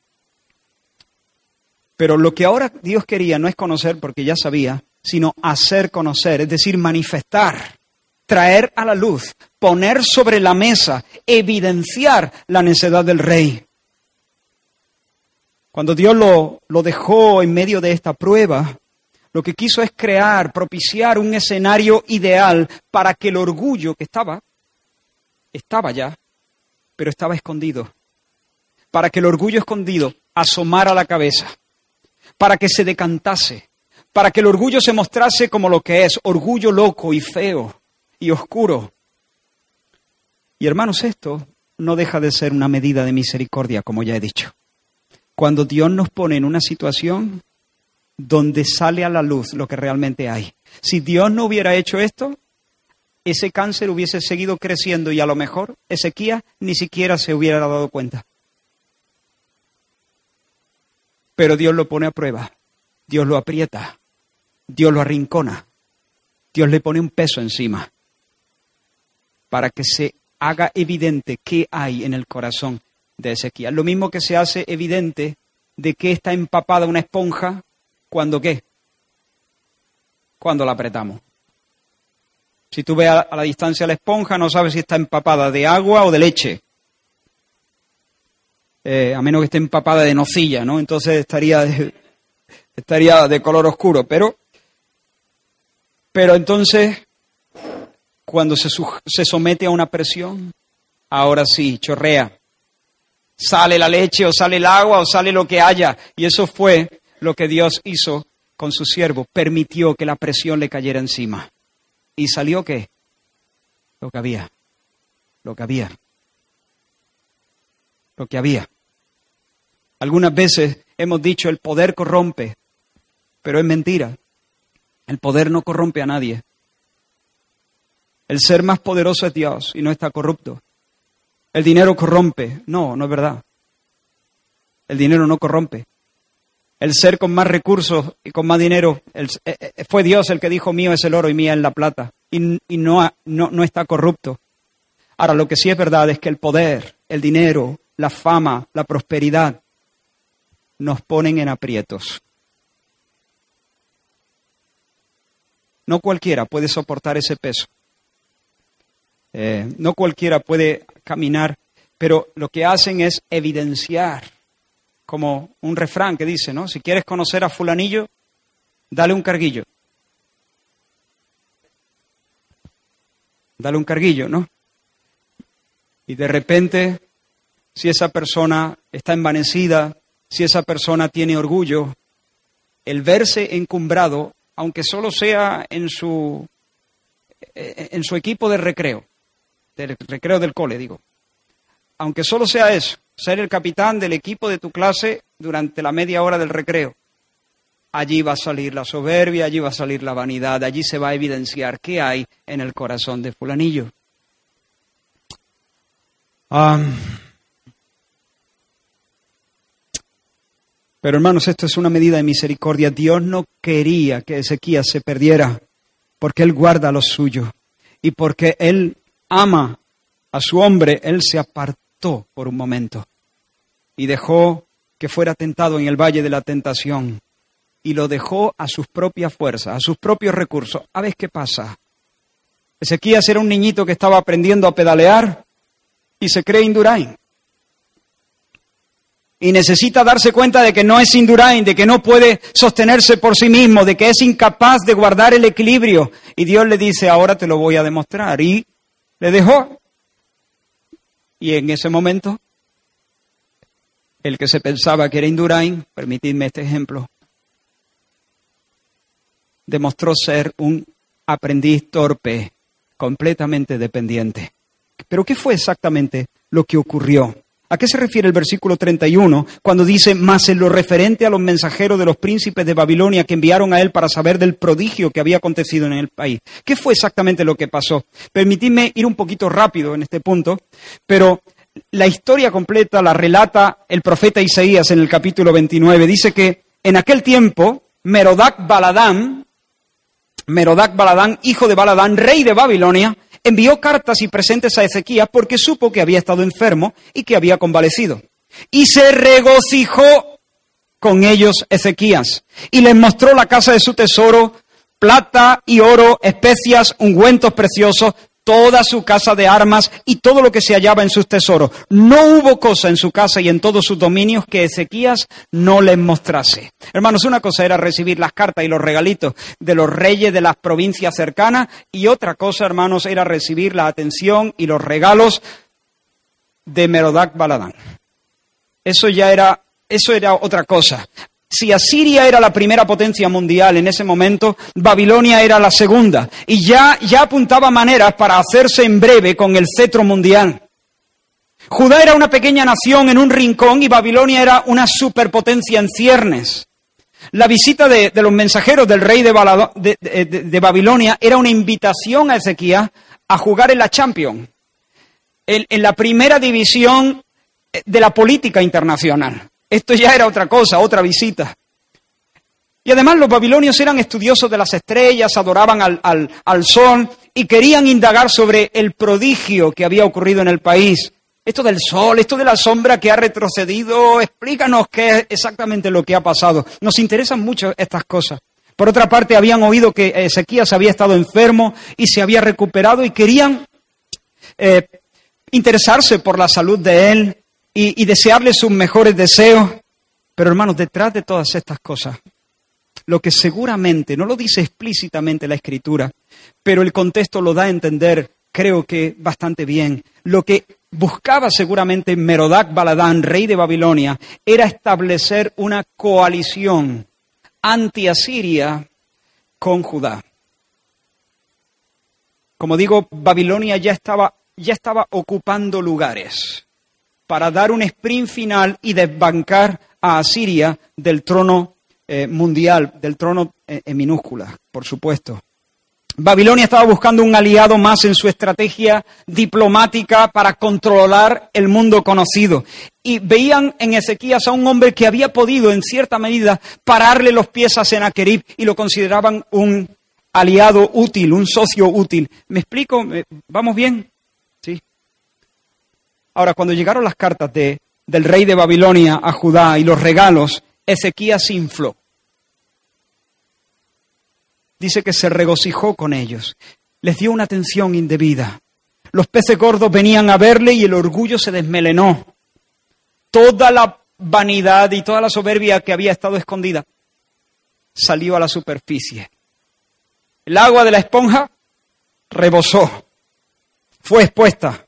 Pero lo que ahora Dios quería no es conocer porque ya sabía, sino hacer conocer, es decir, manifestar, traer a la luz, poner sobre la mesa, evidenciar la necedad del rey. Cuando Dios lo, lo dejó en medio de esta prueba, lo que quiso es crear, propiciar un escenario ideal para que el orgullo que estaba, estaba ya, pero estaba escondido, para que el orgullo escondido asomara la cabeza para que se decantase, para que el orgullo se mostrase como lo que es, orgullo loco y feo y oscuro. Y hermanos, esto no deja de ser una medida de misericordia, como ya he dicho. Cuando Dios nos pone en una situación donde sale a la luz lo que realmente hay. Si Dios no hubiera hecho esto, ese cáncer hubiese seguido creciendo y a lo mejor Ezequiel ni siquiera se hubiera dado cuenta. Pero Dios lo pone a prueba, Dios lo aprieta, Dios lo arrincona, Dios le pone un peso encima para que se haga evidente qué hay en el corazón de Ezequiel. Lo mismo que se hace evidente de que está empapada una esponja cuando qué? Cuando la apretamos. Si tú ves a la distancia la esponja, no sabes si está empapada de agua o de leche. Eh, a menos que esté empapada de nocilla, ¿no? Entonces estaría de, estaría de color oscuro. Pero, pero entonces, cuando se, se somete a una presión, ahora sí, chorrea. Sale la leche o sale el agua o sale lo que haya. Y eso fue lo que Dios hizo con su siervo. Permitió que la presión le cayera encima. ¿Y salió qué? Lo que había. Lo que había. Lo que había. Algunas veces hemos dicho el poder corrompe, pero es mentira. El poder no corrompe a nadie. El ser más poderoso es Dios y no está corrupto. El dinero corrompe. No, no es verdad. El dinero no corrompe. El ser con más recursos y con más dinero, eh, eh, fue Dios el que dijo mío es el oro y mía es la plata. Y, y no, no, no está corrupto. Ahora, lo que sí es verdad es que el poder, el dinero, la fama, la prosperidad, nos ponen en aprietos. No cualquiera puede soportar ese peso. Eh, no cualquiera puede caminar, pero lo que hacen es evidenciar, como un refrán que dice, ¿no? Si quieres conocer a fulanillo, dale un carguillo. Dale un carguillo, ¿no? Y de repente, si esa persona está envanecida, si esa persona tiene orgullo, el verse encumbrado, aunque solo sea en su, en su equipo de recreo, del recreo del cole, digo, aunque solo sea eso, ser el capitán del equipo de tu clase durante la media hora del recreo, allí va a salir la soberbia, allí va a salir la vanidad, allí se va a evidenciar qué hay en el corazón de fulanillo. Pero hermanos, esto es una medida de misericordia. Dios no quería que Ezequías se perdiera, porque Él guarda lo suyo. Y porque Él ama a su hombre, Él se apartó por un momento y dejó que fuera tentado en el valle de la tentación. Y lo dejó a sus propias fuerzas, a sus propios recursos. A ver qué pasa. Ezequías era un niñito que estaba aprendiendo a pedalear y se cree Indurain y necesita darse cuenta de que no es Indurain, de que no puede sostenerse por sí mismo, de que es incapaz de guardar el equilibrio. Y Dios le dice, ahora te lo voy a demostrar. Y le dejó. Y en ese momento, el que se pensaba que era Indurain, permitidme este ejemplo, demostró ser un aprendiz torpe, completamente dependiente. Pero ¿qué fue exactamente lo que ocurrió? ¿A qué se refiere el versículo 31 cuando dice, más en lo referente a los mensajeros de los príncipes de Babilonia que enviaron a él para saber del prodigio que había acontecido en el país? ¿Qué fue exactamente lo que pasó? Permitidme ir un poquito rápido en este punto, pero la historia completa la relata el profeta Isaías en el capítulo 29. Dice que en aquel tiempo Merodac Baladán, Merodac Baladán, hijo de Baladán, rey de Babilonia, envió cartas y presentes a Ezequías porque supo que había estado enfermo y que había convalecido. Y se regocijó con ellos Ezequías y les mostró la casa de su tesoro, plata y oro, especias, ungüentos preciosos, toda su casa de armas y todo lo que se hallaba en sus tesoros. No hubo cosa en su casa y en todos sus dominios que Ezequías no les mostrase. Hermanos, una cosa era recibir las cartas y los regalitos de los reyes de las provincias cercanas y otra cosa, hermanos, era recibir la atención y los regalos de Merodac Baladán. Eso ya era, eso era otra cosa. Si Asiria era la primera potencia mundial en ese momento, Babilonia era la segunda. Y ya, ya apuntaba maneras para hacerse en breve con el cetro mundial. Judá era una pequeña nación en un rincón y Babilonia era una superpotencia en ciernes. La visita de, los mensajeros del rey de, Babilonia era una invitación a Ezequiel a jugar en la Champions, en la primera división de la política internacional. Esto ya era otra cosa, otra visita. Y además los babilonios eran estudiosos de las estrellas, adoraban al, sol y querían indagar sobre el prodigio que había ocurrido en el país. Esto del sol, esto de la sombra que ha retrocedido, explícanos qué es exactamente lo que ha pasado. Nos interesan mucho estas cosas. Por otra parte, habían oído que Ezequías había estado enfermo y se había recuperado y querían eh, interesarse por la salud de él y, desearle sus mejores deseos. Pero hermanos, detrás de todas estas cosas, lo que seguramente, no lo dice explícitamente la escritura, pero el contexto lo da a entender, creo que bastante bien, lo que buscaba seguramente Merodac Baladán, rey de Babilonia, era establecer una coalición anti-asiria con Judá. Como digo, Babilonia ya estaba, ya estaba ocupando lugares para dar un sprint final y desbancar a Asiria del trono eh, mundial, del trono eh, en minúscula, por supuesto. Babilonia estaba buscando un aliado más en su estrategia diplomática para controlar el mundo conocido. Y veían en Ezequías a un hombre que había podido, en cierta medida, pararle los pies a Senaquerib y lo consideraban un aliado útil, un socio útil. ¿Me explico? ¿Vamos bien? Ahora, cuando llegaron las cartas de, del rey de Babilonia a Judá y los regalos, Ezequías se infló. Dice que se regocijó con ellos, les dio una atención indebida. Los peces gordos venían a verle y el orgullo se desmelenó. Toda la vanidad y toda la soberbia que había estado escondida salió a la superficie. El agua de la esponja rebosó, fue expuesta.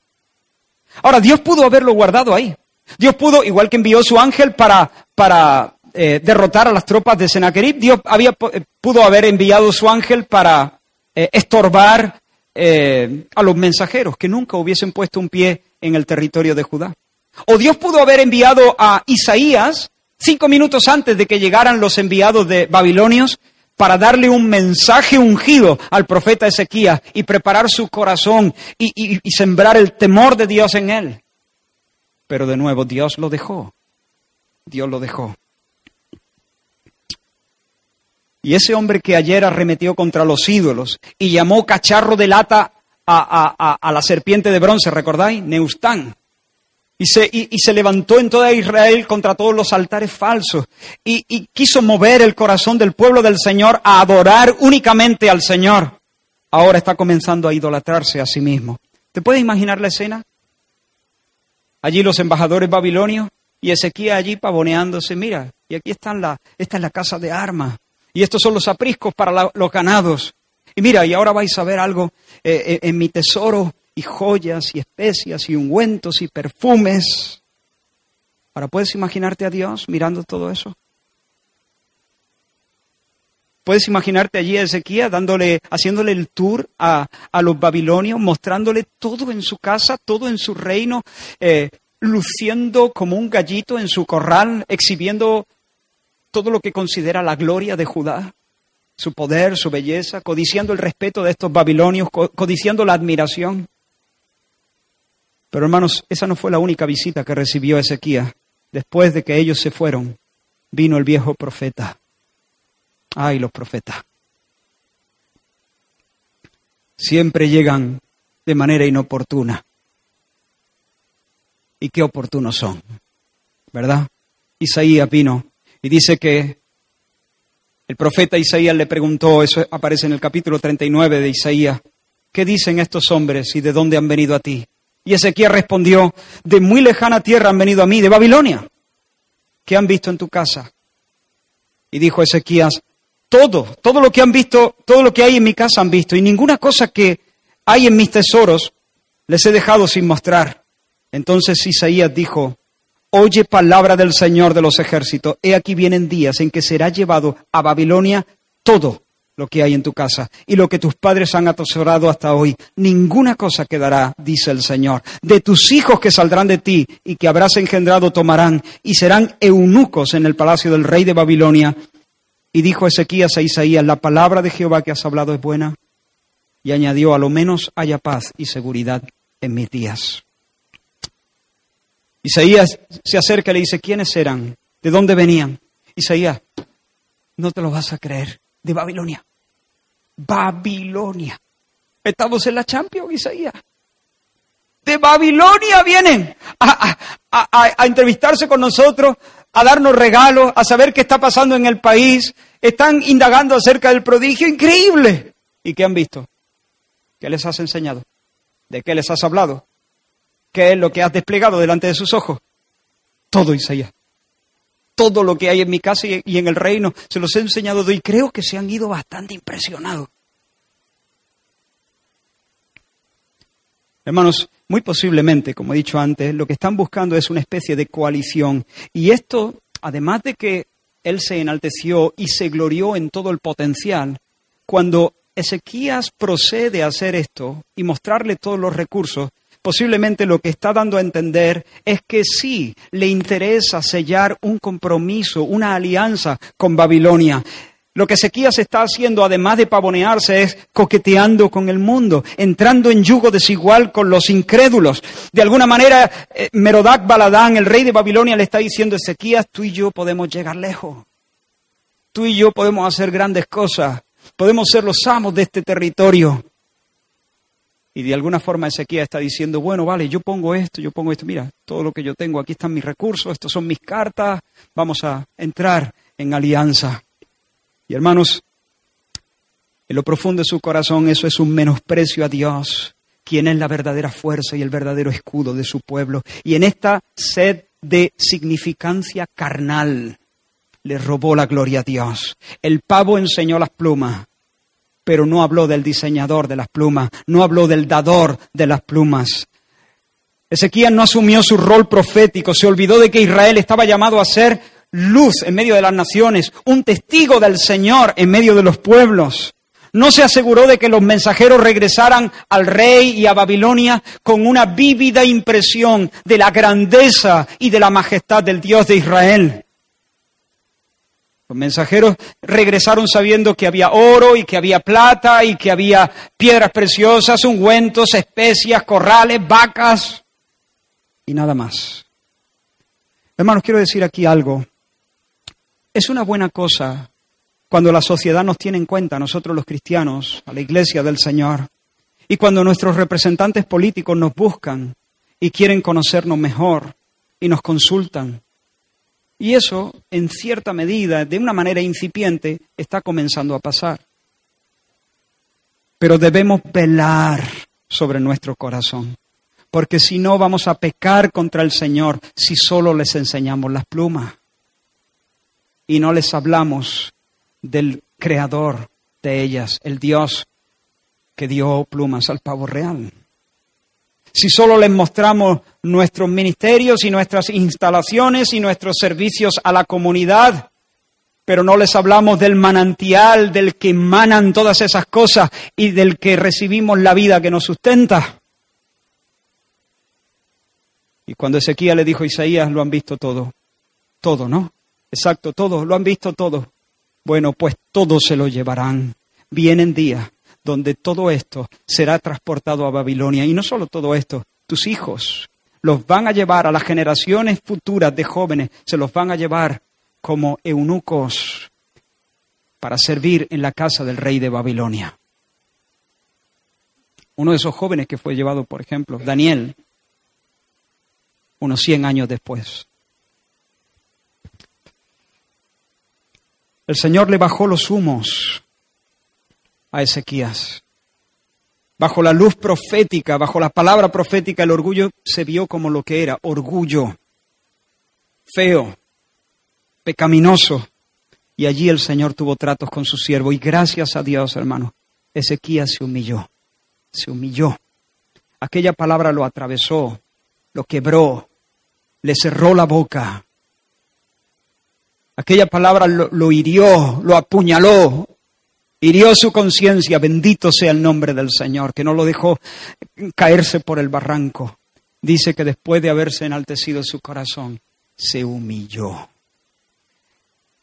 Ahora, Dios pudo haberlo guardado ahí. Dios pudo, igual que envió su ángel para, para eh, derrotar a las tropas de Sennacherib, Dios había, eh, pudo haber enviado su ángel para eh, estorbar a los mensajeros que nunca hubiesen puesto un pie en el territorio de Judá. O Dios pudo haber enviado a Isaías cinco minutos antes de que llegaran los enviados de Babilonios para darle un mensaje ungido al profeta Ezequías y preparar su corazón y, sembrar el temor de Dios en él. Pero de nuevo, Dios lo dejó. Dios lo dejó. Y ese hombre que ayer arremetió contra los ídolos y llamó cacharro de lata a, a la serpiente de bronce, ¿recordáis? Neustán. Y se, levantó en toda Israel contra todos los altares falsos y, y, quiso mover el corazón del pueblo del Señor a adorar únicamente al Señor. Ahora está comenzando a idolatrarse a sí mismo. ¿Te puedes imaginar la escena? Allí los embajadores babilonios Y Ezequiel allí pavoneándose, mira, y aquí están la, esta es la casa de armas, y estos son los apriscos para los ganados. Y mira, y ahora vais a ver algo eh, eh, en mi tesoro, y joyas, y especias, y ungüentos, y perfumes. Ahora, ¿puedes imaginarte a Dios mirando todo eso? Puedes imaginarte allí a Ezequiel dándole, haciéndole el tour a, los babilonios, mostrándole todo en su casa, todo en su reino, eh, luciendo como un gallito en su corral, exhibiendo todo lo que considera la gloria de Judá, su poder, su belleza, codiciando el respeto de estos babilonios, codiciando la admiración. Pero hermanos, esa no fue la única visita que recibió Ezequiel. Después de que ellos se fueron, vino el viejo profeta Ay, los profetas. Siempre llegan de manera inoportuna. Y qué oportunos son, ¿verdad? Isaías vino y dice que el profeta Isaías le preguntó, eso aparece en el capítulo 39 de Isaías, ¿qué dicen estos hombres y de dónde han venido a ti? Y Ezequiel respondió, de muy lejana tierra han venido a mí, de Babilonia. ¿Qué han visto en tu casa? Y dijo Ezequías, todo, todo lo que han visto, todo lo que hay en mi casa han visto, y ninguna cosa que hay en mis tesoros les he dejado sin mostrar. Entonces Isaías dijo, Oye palabra del Señor de los ejércitos, he aquí vienen días en que será llevado a Babilonia todo lo que hay en tu casa y lo que tus padres han atesorado hasta hoy. Ninguna cosa quedará, dice el Señor. De tus hijos que saldrán de ti y que habrás engendrado tomarán y serán eunucos en el palacio del rey de Babilonia y dijo Ezequías a Isaías, la palabra de Jehová que has hablado es buena. Y añadió, a lo menos haya paz y seguridad en mis días. Isaías se acerca y le dice, ¿quiénes eran? ¿De dónde venían? Isaías, no te lo vas a creer, de Babilonia. Babilonia. Estamos en la Champions, Isaías. De Babilonia vienen a, a entrevistarse con nosotros, a darnos regalos, a saber qué está pasando en el país, están indagando acerca del prodigio increíble. ¿Y qué han visto? ¿Qué les has enseñado? ¿De qué les has hablado? ¿Qué es lo que has desplegado delante de sus ojos? Todo, Isaías. Todo lo que hay en mi casa y en el reino se los he enseñado y creo que se han ido bastante impresionados. Hermanos, muy posiblemente, como he dicho antes, lo que están buscando es una especie de coalición. Y esto, además de que él se enalteció y se glorió en todo el potencial. Cuando Ezequías procede a hacer esto y mostrarle todos los recursos, posiblemente lo que está dando a entender es que sí le interesa sellar un compromiso, una alianza con Babilonia. Lo que Ezequías está haciendo, además de pavonearse, es coqueteando con el mundo, entrando en yugo desigual con los incrédulos. De alguna manera, eh, Merodac Baladán, el rey de Babilonia, le está diciendo a Ezequías, tú y yo podemos llegar lejos. Tú y yo podemos hacer grandes cosas. Podemos ser los amos de este territorio. Y de alguna forma Ezequías está diciendo, bueno, vale, yo pongo esto, yo pongo esto, mira, todo lo que yo tengo, aquí están mis recursos, estos son mis cartas, vamos a entrar en alianza. Y hermanos, en lo profundo de su corazón eso es un menosprecio a Dios, quien es la verdadera fuerza y el verdadero escudo de su pueblo. Y en esta sed de significancia carnal le robó la gloria a Dios. El pavo enseñó las plumas, pero no habló del diseñador de las plumas, no habló del dador de las plumas. Ezequiel no asumió su rol profético, se olvidó de que Israel estaba llamado a ser luz en medio de las naciones, un testigo del Señor en medio de los pueblos. No se aseguró de que los mensajeros regresaran al rey y a Babilonia con una vívida impresión de la grandeza y de la majestad del Dios de Israel. Los mensajeros regresaron sabiendo que había oro y que había plata y que había piedras preciosas, ungüentos, especias, corrales, vacas y nada más. Hermanos, quiero decir aquí algo. Es una buena cosa cuando la sociedad nos tiene en cuenta, nosotros los cristianos, a la iglesia del Señor, y cuando nuestros representantes políticos nos buscan y quieren conocernos mejor y nos consultan. Y eso, en cierta medida, de una manera incipiente, está comenzando a pasar. Pero debemos velar sobre nuestro corazón porque si no vamos a pecar contra el Señor si solo les enseñamos las plumas y no les hablamos del creador de ellas, el Dios que dio plumas al pavo real. Si solo les mostramos nuestros ministerios y nuestras instalaciones y nuestros servicios a la comunidad, pero no les hablamos del manantial del que emanan todas esas cosas y del que recibimos la vida que nos sustenta. Y cuando Ezequiel le dijo a Isaías, lo han visto todo. Todo, ¿no? Exacto, todo, lo han visto todo. Bueno, pues todo se lo llevarán. Vienen días donde todo esto será transportado a Babilonia. Y no solo todo esto, tus hijos los van a llevar a las generaciones futuras de jóvenes, se los van a llevar como eunucos para servir en la casa del rey de Babilonia. Uno de esos jóvenes que fue llevado, por ejemplo, Daniel, unos 100 años después. El Señor le bajó los humos a Ezequías. Bajo la luz profética, bajo la palabra profética, el orgullo se vio como lo que era, orgullo, feo, pecaminoso. Y allí el Señor tuvo tratos con su siervo. Y gracias a Dios, hermano, Ezequías se humilló. Se humilló. Aquella palabra lo atravesó, lo quebró, le cerró la boca. Aquella palabra lo, lo hirió, lo apuñaló, hirió su conciencia. Bendito sea el nombre del Señor, que no lo dejó caerse por el barranco. Dice que después de haberse enaltecido su corazón, se humilló.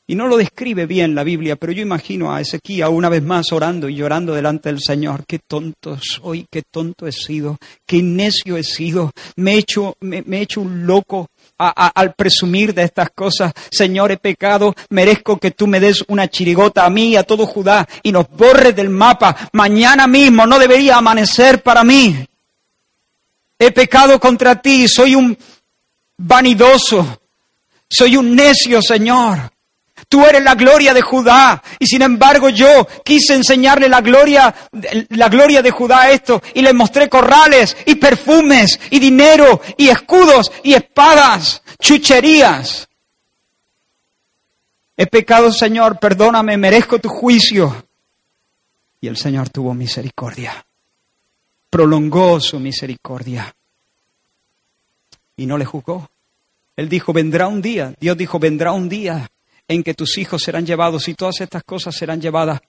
Y no lo describe bien la Biblia, pero yo imagino a Ezequiel una vez más orando y llorando delante del Señor. Qué tonto soy, qué tonto he sido, qué necio he sido. Me he hecho, me, he hecho un loco al presumir de estas cosas. Señor, he pecado, merezco que tú me des una chirigota a mí y a todo Judá y nos borres del mapa. Mañana mismo no debería amanecer para mí. He pecado contra ti, soy un vanidoso, soy un necio, Señor. Tú eres la gloria de Judá. Y sin embargo yo quise enseñarle la gloria, la gloria de Judá a esto. Y le mostré corrales y perfumes y dinero y escudos y espadas, chucherías. He pecado, Señor, perdóname, merezco tu juicio. Y el Señor tuvo misericordia. Prolongó su misericordia. Y no le juzgó. Él dijo, vendrá un día. Dios dijo, vendrá un día en que tus hijos serán llevados y todas estas cosas serán llevadas,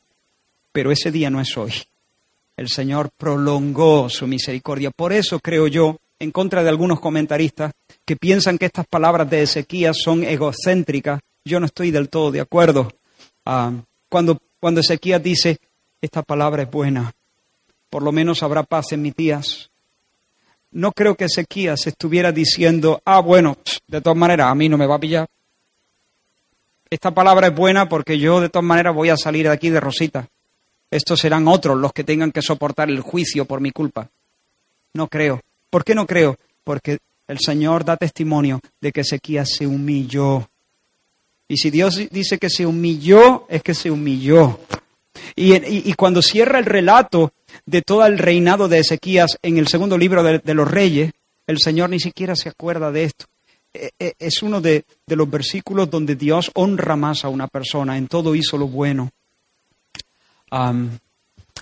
pero ese día no es hoy. El Señor prolongó su misericordia. Por eso creo yo, en contra de algunos comentaristas que piensan que estas palabras de Ezequías son egocéntricas, yo no estoy del todo de acuerdo. Ah, cuando, cuando Ezequías dice, esta palabra es buena, por lo menos habrá paz en mis días. No creo que Ezequías estuviera diciendo, ah, bueno, de todas maneras, a mí no me va a pillar, esta palabra es buena porque yo de todas maneras voy a salir de aquí de Rosita. Estos serán otros los que tengan que soportar el juicio por mi culpa. No creo. ¿Por qué no creo? Porque el Señor da testimonio de que Ezequías se humilló. Y si Dios dice que se humilló, es que se humilló. Y, cuando cierra el relato de todo el reinado de Ezequías en el segundo libro de los reyes, el Señor ni siquiera se acuerda de esto. Eh, eh, es uno de, los versículos donde Dios honra más a una persona, en todo hizo lo bueno.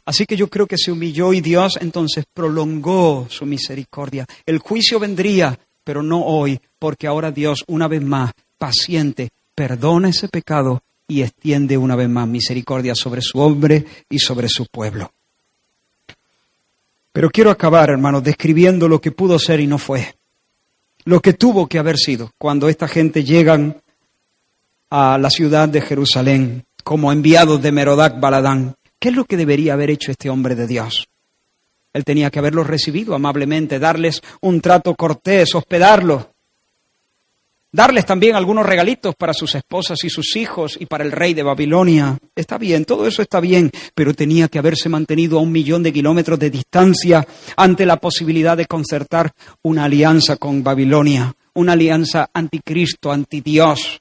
así que yo creo que se humilló y Dios entonces prolongó su misericordia. El juicio vendría, pero no hoy, porque ahora Dios, una vez más, paciente, perdona ese pecado y extiende una vez más misericordia sobre su hombre y sobre su pueblo. Pero quiero acabar, hermanos, describiendo lo que pudo ser y no fue lo que tuvo que haber sido cuando esta gente llegan a la ciudad de Jerusalén como enviados de Merodac Baladán. ¿Qué es lo que debería haber hecho este hombre de Dios? Él tenía que haberlos recibido amablemente, darles un trato cortés, hospedarlos, darles también algunos regalitos para sus esposas y sus hijos y para el rey de Babilonia. Está bien, todo eso está bien, pero tenía que haberse mantenido a un millón de kilómetros de distancia ante la posibilidad de concertar una alianza con Babilonia, una alianza anticristo, antidios,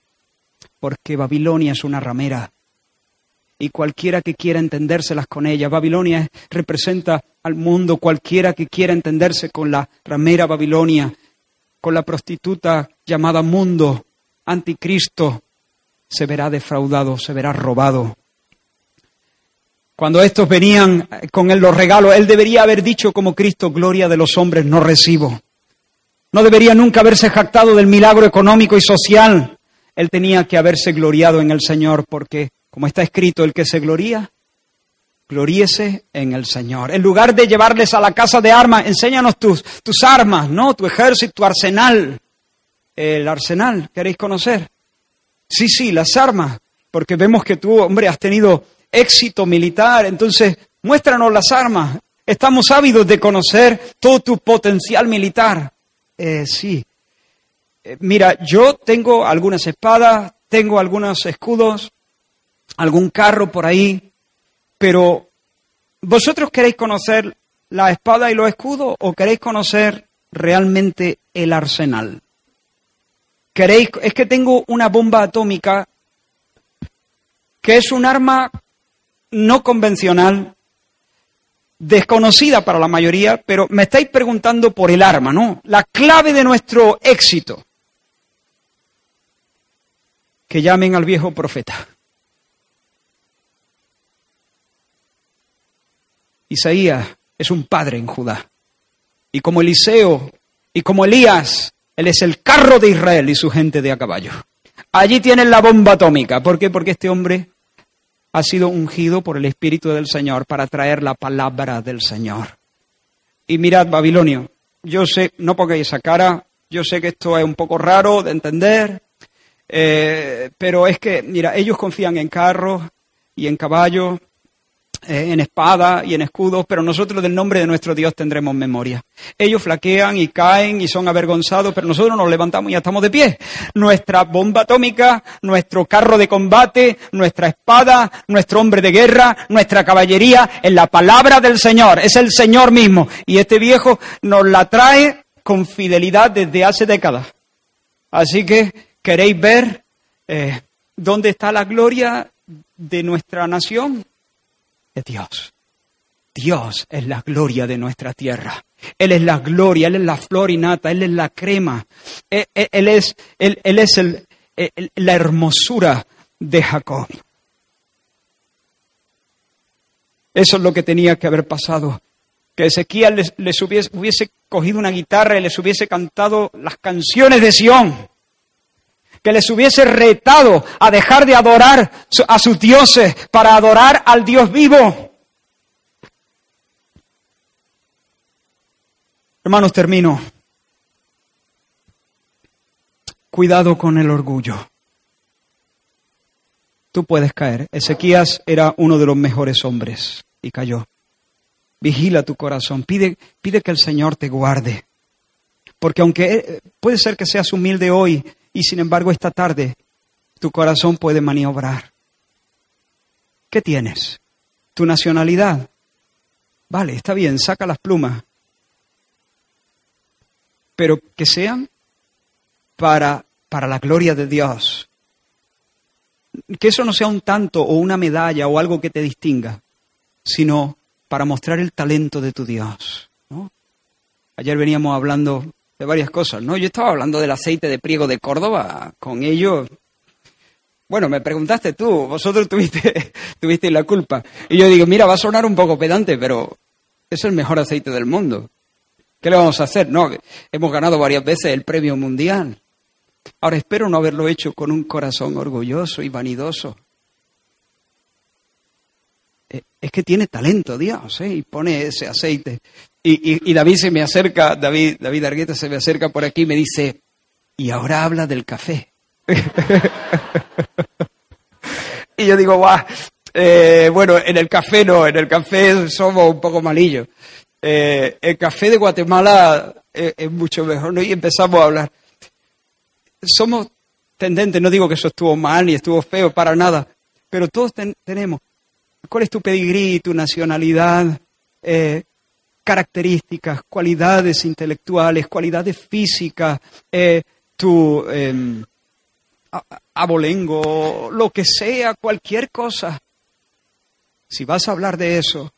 porque Babilonia es una ramera. y cualquiera que quiera entendérselas con ella. Babilonia representa al mundo, cualquiera que quiera entenderse con la ramera Babilonia, con la prostituta llamada mundo, anticristo, se verá defraudado, se verá robado. Cuando estos venían con él los regalos, él debería haber dicho como Cristo, gloria de los hombres no recibo. No debería nunca haberse jactado del milagro económico y social. Él tenía que haberse gloriado en el Señor porque, como está escrito, el que se gloría, gloríese en el Señor. En lugar de llevarles a la casa de armas, enséñanos tus, tus armas, ¿no? Tu ejército, tu arsenal. El arsenal, ¿queréis conocer? Sí, sí, las armas, porque vemos que tú, hombre, has tenido éxito militar, entonces muéstranos las armas. Estamos ávidos de conocer todo tu potencial militar. Eh, sí. Eh, mira, yo tengo algunas espadas, tengo algunos escudos, algún carro por ahí, pero ¿vosotros queréis conocer la espada y los escudos o queréis conocer realmente el arsenal? ¿Queréis? Es que tengo una bomba atómica que es un arma no convencional desconocida para la mayoría, pero me estáis preguntando por el arma, ¿no? La clave de nuestro éxito. Que llamen al viejo profeta. Isaías es un padre en Judá. Y como Eliseo y como Elías, él es el carro de Israel y su gente de a caballo. Allí tienen la bomba atómica. ¿Por qué? Porque este hombre ha sido ungido por el Espíritu del Señor para traer la palabra del Señor. Y mirad, Babilonio, yo sé, no pongáis esa cara, yo sé que esto es un poco raro de entender, eh, pero es que, mira, ellos confían en carros y en caballos en espada y en escudos, pero nosotros del nombre de nuestro Dios tendremos memoria. Ellos flaquean y caen y son avergonzados, pero nosotros nos levantamos y ya estamos de pie. Nuestra bomba atómica, nuestro carro de combate, nuestra espada, nuestro hombre de guerra, nuestra caballería, en la palabra del Señor, es el Señor mismo. Y este viejo nos la trae con fidelidad desde hace décadas. Así que, ¿queréis ver eh, dónde está la gloria de nuestra nación? Es Dios. Dios es la gloria de nuestra tierra. Él es la gloria, Él es la flor y nata, Él es la crema. Él, es, él, es el, la hermosura de Jacob. Eso es lo que tenía que haber pasado. Que Ezequiel les, les hubiese, hubiese, cogido una guitarra y les hubiese cantado las canciones de Sión que les hubiese retado a dejar de adorar a sus dioses para adorar al Dios vivo. Hermanos, termino. Cuidado con el orgullo. Tú puedes caer. Ezequías era uno de los mejores hombres y cayó. Vigila tu corazón. Pide, pide que el Señor te guarde. Porque aunque eh, puede ser que seas humilde hoy, y sin embargo esta tarde tu corazón puede maniobrar. ¿Qué tienes? ¿Tu nacionalidad? Vale, está bien, saca las plumas. Pero que sean para, para la gloria de Dios. Que eso no sea un tanto o una medalla o algo que te distinga, sino para mostrar el talento de tu Dios. Ayer veníamos hablando de varias cosas, ¿no? Yo estaba hablando del aceite de priego de Córdoba con ellos. Bueno, me preguntaste tú, vosotros tuviste, tuviste la culpa. Y yo digo, mira, va a sonar un poco pedante, pero es el mejor aceite del mundo. ¿Qué le vamos a hacer? No, hemos ganado varias veces el premio mundial. Ahora espero no haberlo hecho con un corazón orgulloso y vanidoso. Eh, es que tiene talento Dios, ¿eh? Y pone ese aceite. Y, David se me acerca, David, David Argueta se me acerca por aquí y me dice, y ahora habla del café. y yo digo, guau, eh, bueno, en el café no, en el café somos un poco malillos. Eh, el café de Guatemala es, mucho mejor, ¿no? Y empezamos a hablar. Somos tendentes, no digo que eso estuvo mal ni estuvo feo, para nada, pero todos tenemos. ¿Cuál es tu pedigrí, tu nacionalidad? Eh, características, cualidades intelectuales, cualidades físicas, eh, tu em, abolengo, lo que sea, cualquier cosa. Si vas a hablar de eso,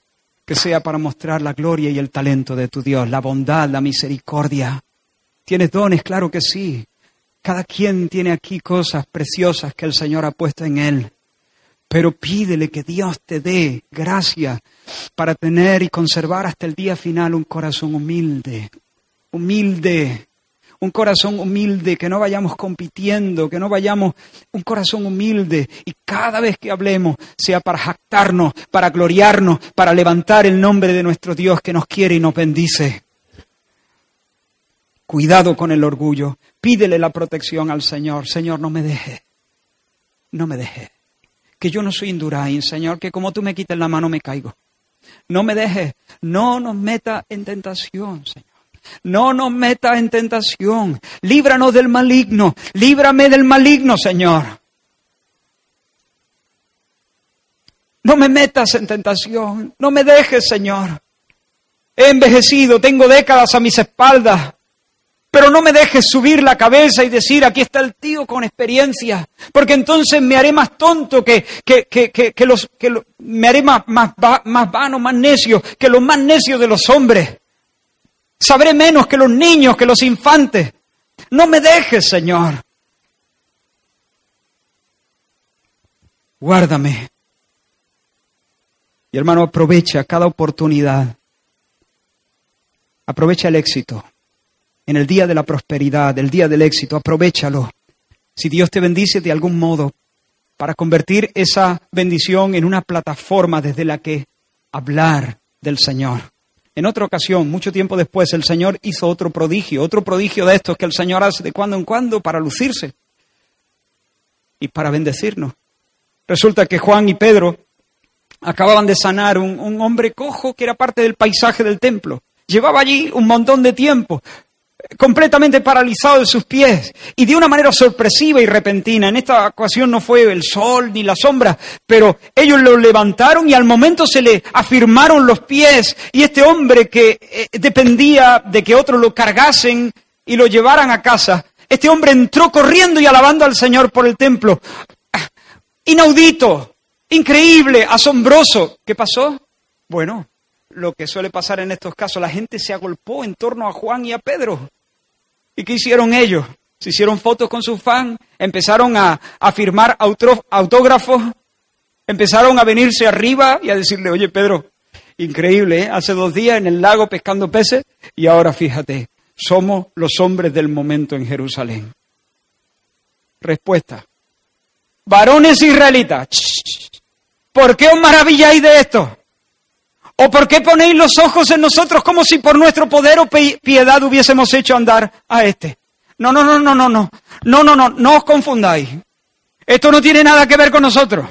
que sea para mostrar la gloria y el talento de tu Dios, la bondad, la misericordia. ¿Tienes dones? Claro que sí. Cada quien tiene aquí cosas preciosas que el Señor ha puesto en él. Pero pídele que Dios te dé gracia para tener y conservar hasta el día final un corazón humilde, humilde, un corazón humilde, que no vayamos compitiendo, que no vayamos, un corazón humilde y cada vez que hablemos sea para jactarnos, para gloriarnos, para levantar el nombre de nuestro Dios que nos quiere y nos bendice. Cuidado con el orgullo, pídele la protección al Señor. Señor, no me deje, no me deje. Que yo no soy Indurain, Señor, que como tú me quites la mano me caigo. No me dejes, no nos meta en tentación, Señor. No nos metas en tentación. Líbranos del maligno. Líbrame del maligno, Señor. No me metas en tentación. No me dejes, Señor. He envejecido, tengo décadas a mis espaldas. Pero no me dejes subir la cabeza y decir, aquí está el tío con experiencia, porque entonces me haré más tonto que, que, que, que los, me haré más, más, más vano, más necio que los más necios de los hombres. Sabré menos que los niños, que los infantes. No me dejes, Señor. Guárdame. Y hermano, aprovecha cada oportunidad. Aprovecha el éxito. En el día de la prosperidad, el día del éxito, aprovechalo. Si Dios te bendice de algún modo, para convertir esa bendición en una plataforma desde la que hablar del Señor. En otra ocasión, mucho tiempo después, el Señor hizo otro prodigio, otro prodigio de estos que el Señor hace de cuando en cuando para lucirse y para bendecirnos. Resulta que Juan y Pedro acababan de sanar un, un hombre cojo que era parte del paisaje del templo. Llevaba allí un montón de tiempo, completamente paralizado de sus pies y de una manera sorpresiva y repentina. En esta ocasión no fue el sol ni la sombra, pero ellos lo levantaron y al momento se le afirmaron los pies y este hombre que eh, dependía de que otros lo cargasen y lo llevaran a casa, este hombre entró corriendo y alabando al Señor por el templo. Inaudito, increíble, asombroso. ¿Qué pasó? Bueno, lo que suele pasar en estos casos, la gente se agolpó en torno a Juan y a Pedro. ¿Y qué hicieron ellos? Se hicieron fotos con sus fans, empezaron a, firmar autógrafos, empezaron a venirse arriba y a decirle, oye Pedro, increíble, ¿eh? hace dos días en el lago pescando peces y ahora fíjate, somos los hombres del momento en Jerusalén. Respuesta. Varones israelitas, ¿por qué os maravilláis de esto? ¿O por qué ponéis los ojos en nosotros como si por nuestro poder o piedad hubiésemos hecho andar a este? No, no, no, no, no, no. No, no, no, no os confundáis. Esto no tiene nada que ver con nosotros.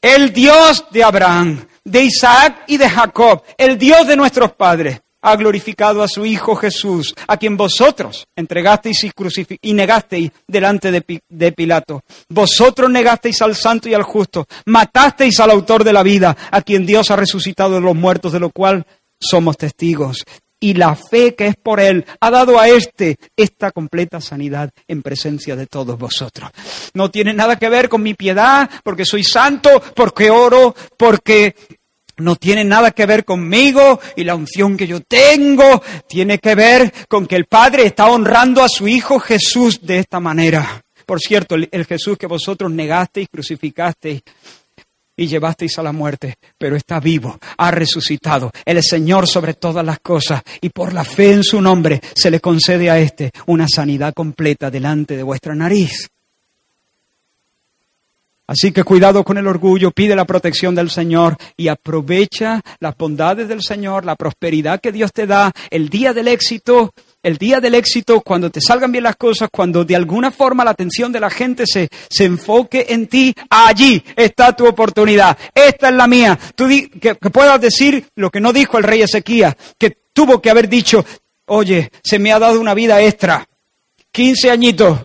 El Dios de Abraham, de Isaac y de Jacob, el Dios de nuestros padres, ha glorificado a su Hijo Jesús, a quien vosotros entregasteis y, y negasteis delante de, de, Pilato. Vosotros negasteis al santo y al justo, matasteis al autor de la vida, a quien Dios ha resucitado de los muertos, de lo cual somos testigos. Y la fe que es por Él ha dado a éste esta completa sanidad en presencia de todos vosotros. No tiene nada que ver con mi piedad, porque soy santo, porque oro, porque no tiene nada que ver conmigo y la unción que yo tengo. Tiene que ver con que el Padre está honrando a su Hijo Jesús de esta manera. Por cierto, el, Jesús que vosotros negasteis, crucificasteis y llevasteis a la muerte, pero está vivo, ha resucitado. Es Señor sobre todas las cosas y por la fe en su nombre se le concede a éste una sanidad completa delante de vuestra nariz. Así que cuidado con el orgullo, pide la protección del Señor y aprovecha las bondades del Señor, la prosperidad que Dios te da, el día del éxito, el día del éxito, cuando te salgan bien las cosas, cuando de alguna forma la atención de la gente se, se enfoque en ti, allí está tu oportunidad. Esta es la mía. Tú que, que puedas decir lo que no dijo el rey Ezequías, que tuvo que haber dicho, oye, se me ha dado una vida extra. 15 añitos,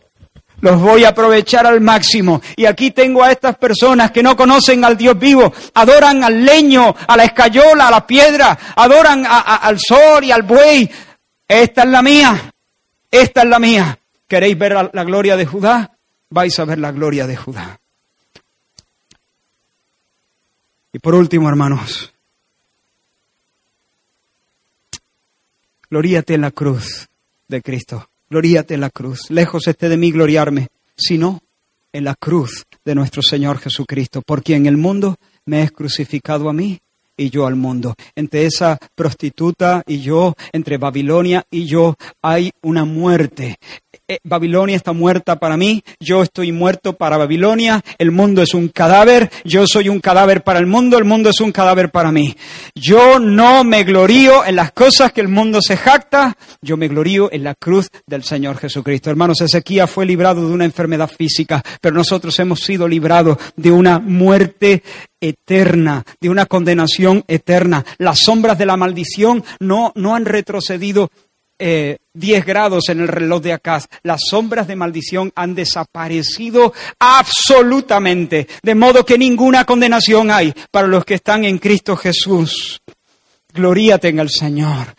los voy a aprovechar al máximo. Y aquí tengo a estas personas que no conocen al Dios vivo, adoran al leño, a la escayola, a la piedra, adoran al sol y al buey. Esta es la mía, esta es la mía. ¿Queréis ver la, la gloria de Judá? Vais a ver la gloria de Judá. Y por último, hermanos, gloríate en la cruz de Cristo. Gloríate en la cruz. Lejos esté de mí gloriarme, sino en la cruz de nuestro Señor Jesucristo, por quien el mundo me es crucificado a mí y yo al mundo. Entre esa prostituta y yo, entre Babilonia y yo, hay una muerte. Eh, Babilonia está muerta para mí, yo estoy muerto para Babilonia, el mundo es un cadáver, yo soy un cadáver para el mundo, el mundo es un cadáver para mí. Yo no me glorío en las cosas que el mundo se jacta, yo me glorío en la cruz del Señor Jesucristo. Hermanos, Ezequiel fue librado de una enfermedad física, pero nosotros hemos sido librados de una muerte eterna, de una condenación eterna. Las sombras de la maldición no, no han retrocedido eh, 10 grados en el reloj de Acaz. Las sombras de maldición han desaparecido absolutamente, de modo que ninguna condenación hay para los que están en Cristo Jesús. Gloríate en el Señor.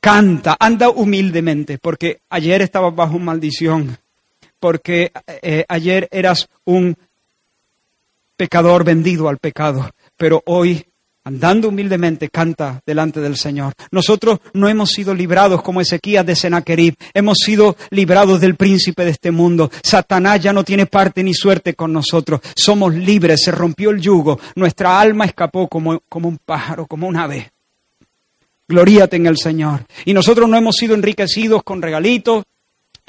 Canta, anda humildemente, porque ayer estabas bajo maldición, porque eh, ayer eras un pecador vendido al pecado, pero hoy andando humildemente, canta delante del Señor. Nosotros no hemos sido librados como Ezequías de Senaquerib, hemos sido librados del príncipe de este mundo. Satanás ya no tiene parte ni suerte con nosotros. Somos libres, se rompió el yugo, nuestra alma escapó como, como un pájaro, como un ave. Gloríate en el Señor. Y nosotros no hemos sido enriquecidos con regalitos,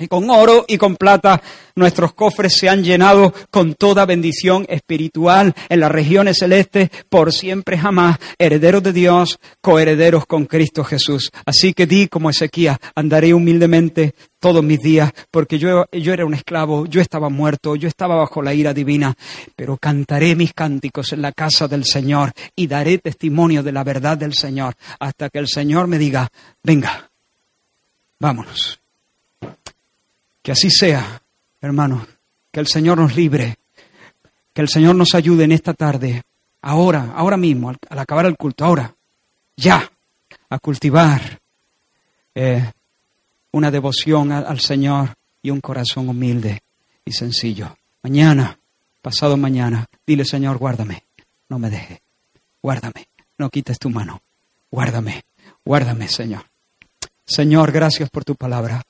y con oro y con plata nuestros cofres se han llenado con toda bendición espiritual en las regiones celestes por siempre jamás, herederos de Dios, coherederos con Cristo Jesús. Así que di como Ezequiel, andaré humildemente todos mis días, porque yo, yo era un esclavo, yo estaba muerto, yo estaba bajo la ira divina, pero cantaré mis cánticos en la casa del Señor y daré testimonio de la verdad del Señor hasta que el Señor me diga, venga, vámonos. Que así sea, hermanos. Que el Señor nos libre. Que el Señor nos ayude en esta tarde, ahora, ahora mismo, al, acabar el culto, ahora, ya, a cultivar eh, una devoción al, al Señor y un corazón humilde y sencillo. Mañana, pasado mañana, dile Señor, guárdame, no me deje, guárdame, no quites tu mano, guárdame, guárdame, Señor. Señor, gracias por tu palabra.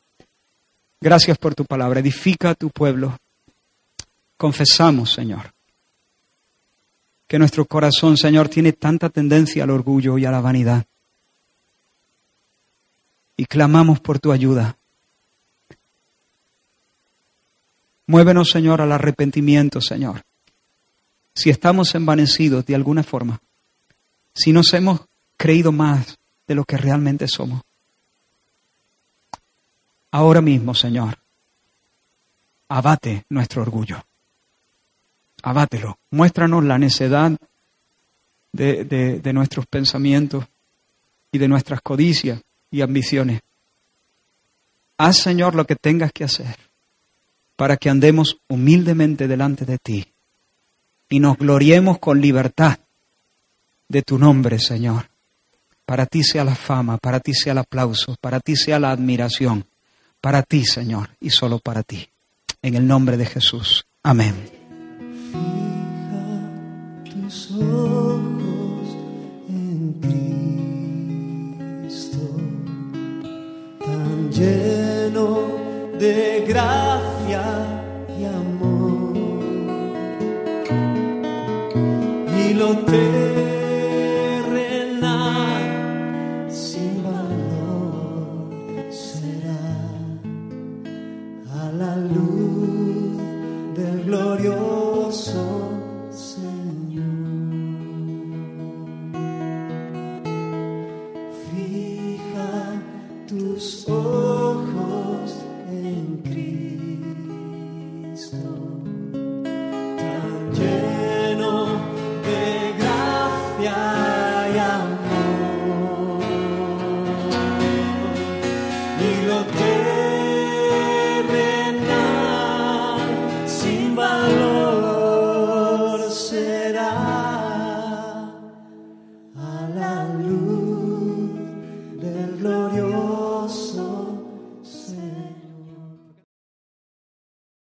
Gracias por tu palabra. Edifica a tu pueblo. Confesamos, Señor, que nuestro corazón, Señor, tiene tanta tendencia al orgullo y a la vanidad. Y clamamos por tu ayuda. Muévenos, Señor, al arrepentimiento, Señor. Si estamos envanecidos de alguna forma, si nos hemos creído más de lo que realmente somos. Ahora mismo, Señor, abate nuestro orgullo. Abátelo. Muéstranos la necedad de, de nuestros pensamientos y de nuestras codicias y ambiciones. Haz, Señor, lo que tengas que hacer para que andemos humildemente delante de ti y nos gloriemos con libertad de tu nombre, Señor. Para ti sea la fama, para ti sea el aplauso, para ti sea la admiración para ti, Señor, y solo para ti. En el nombre de Jesús. Amén. Fija tus ojos en Cristo, tan lleno de gracia y amor. Y lo terrenal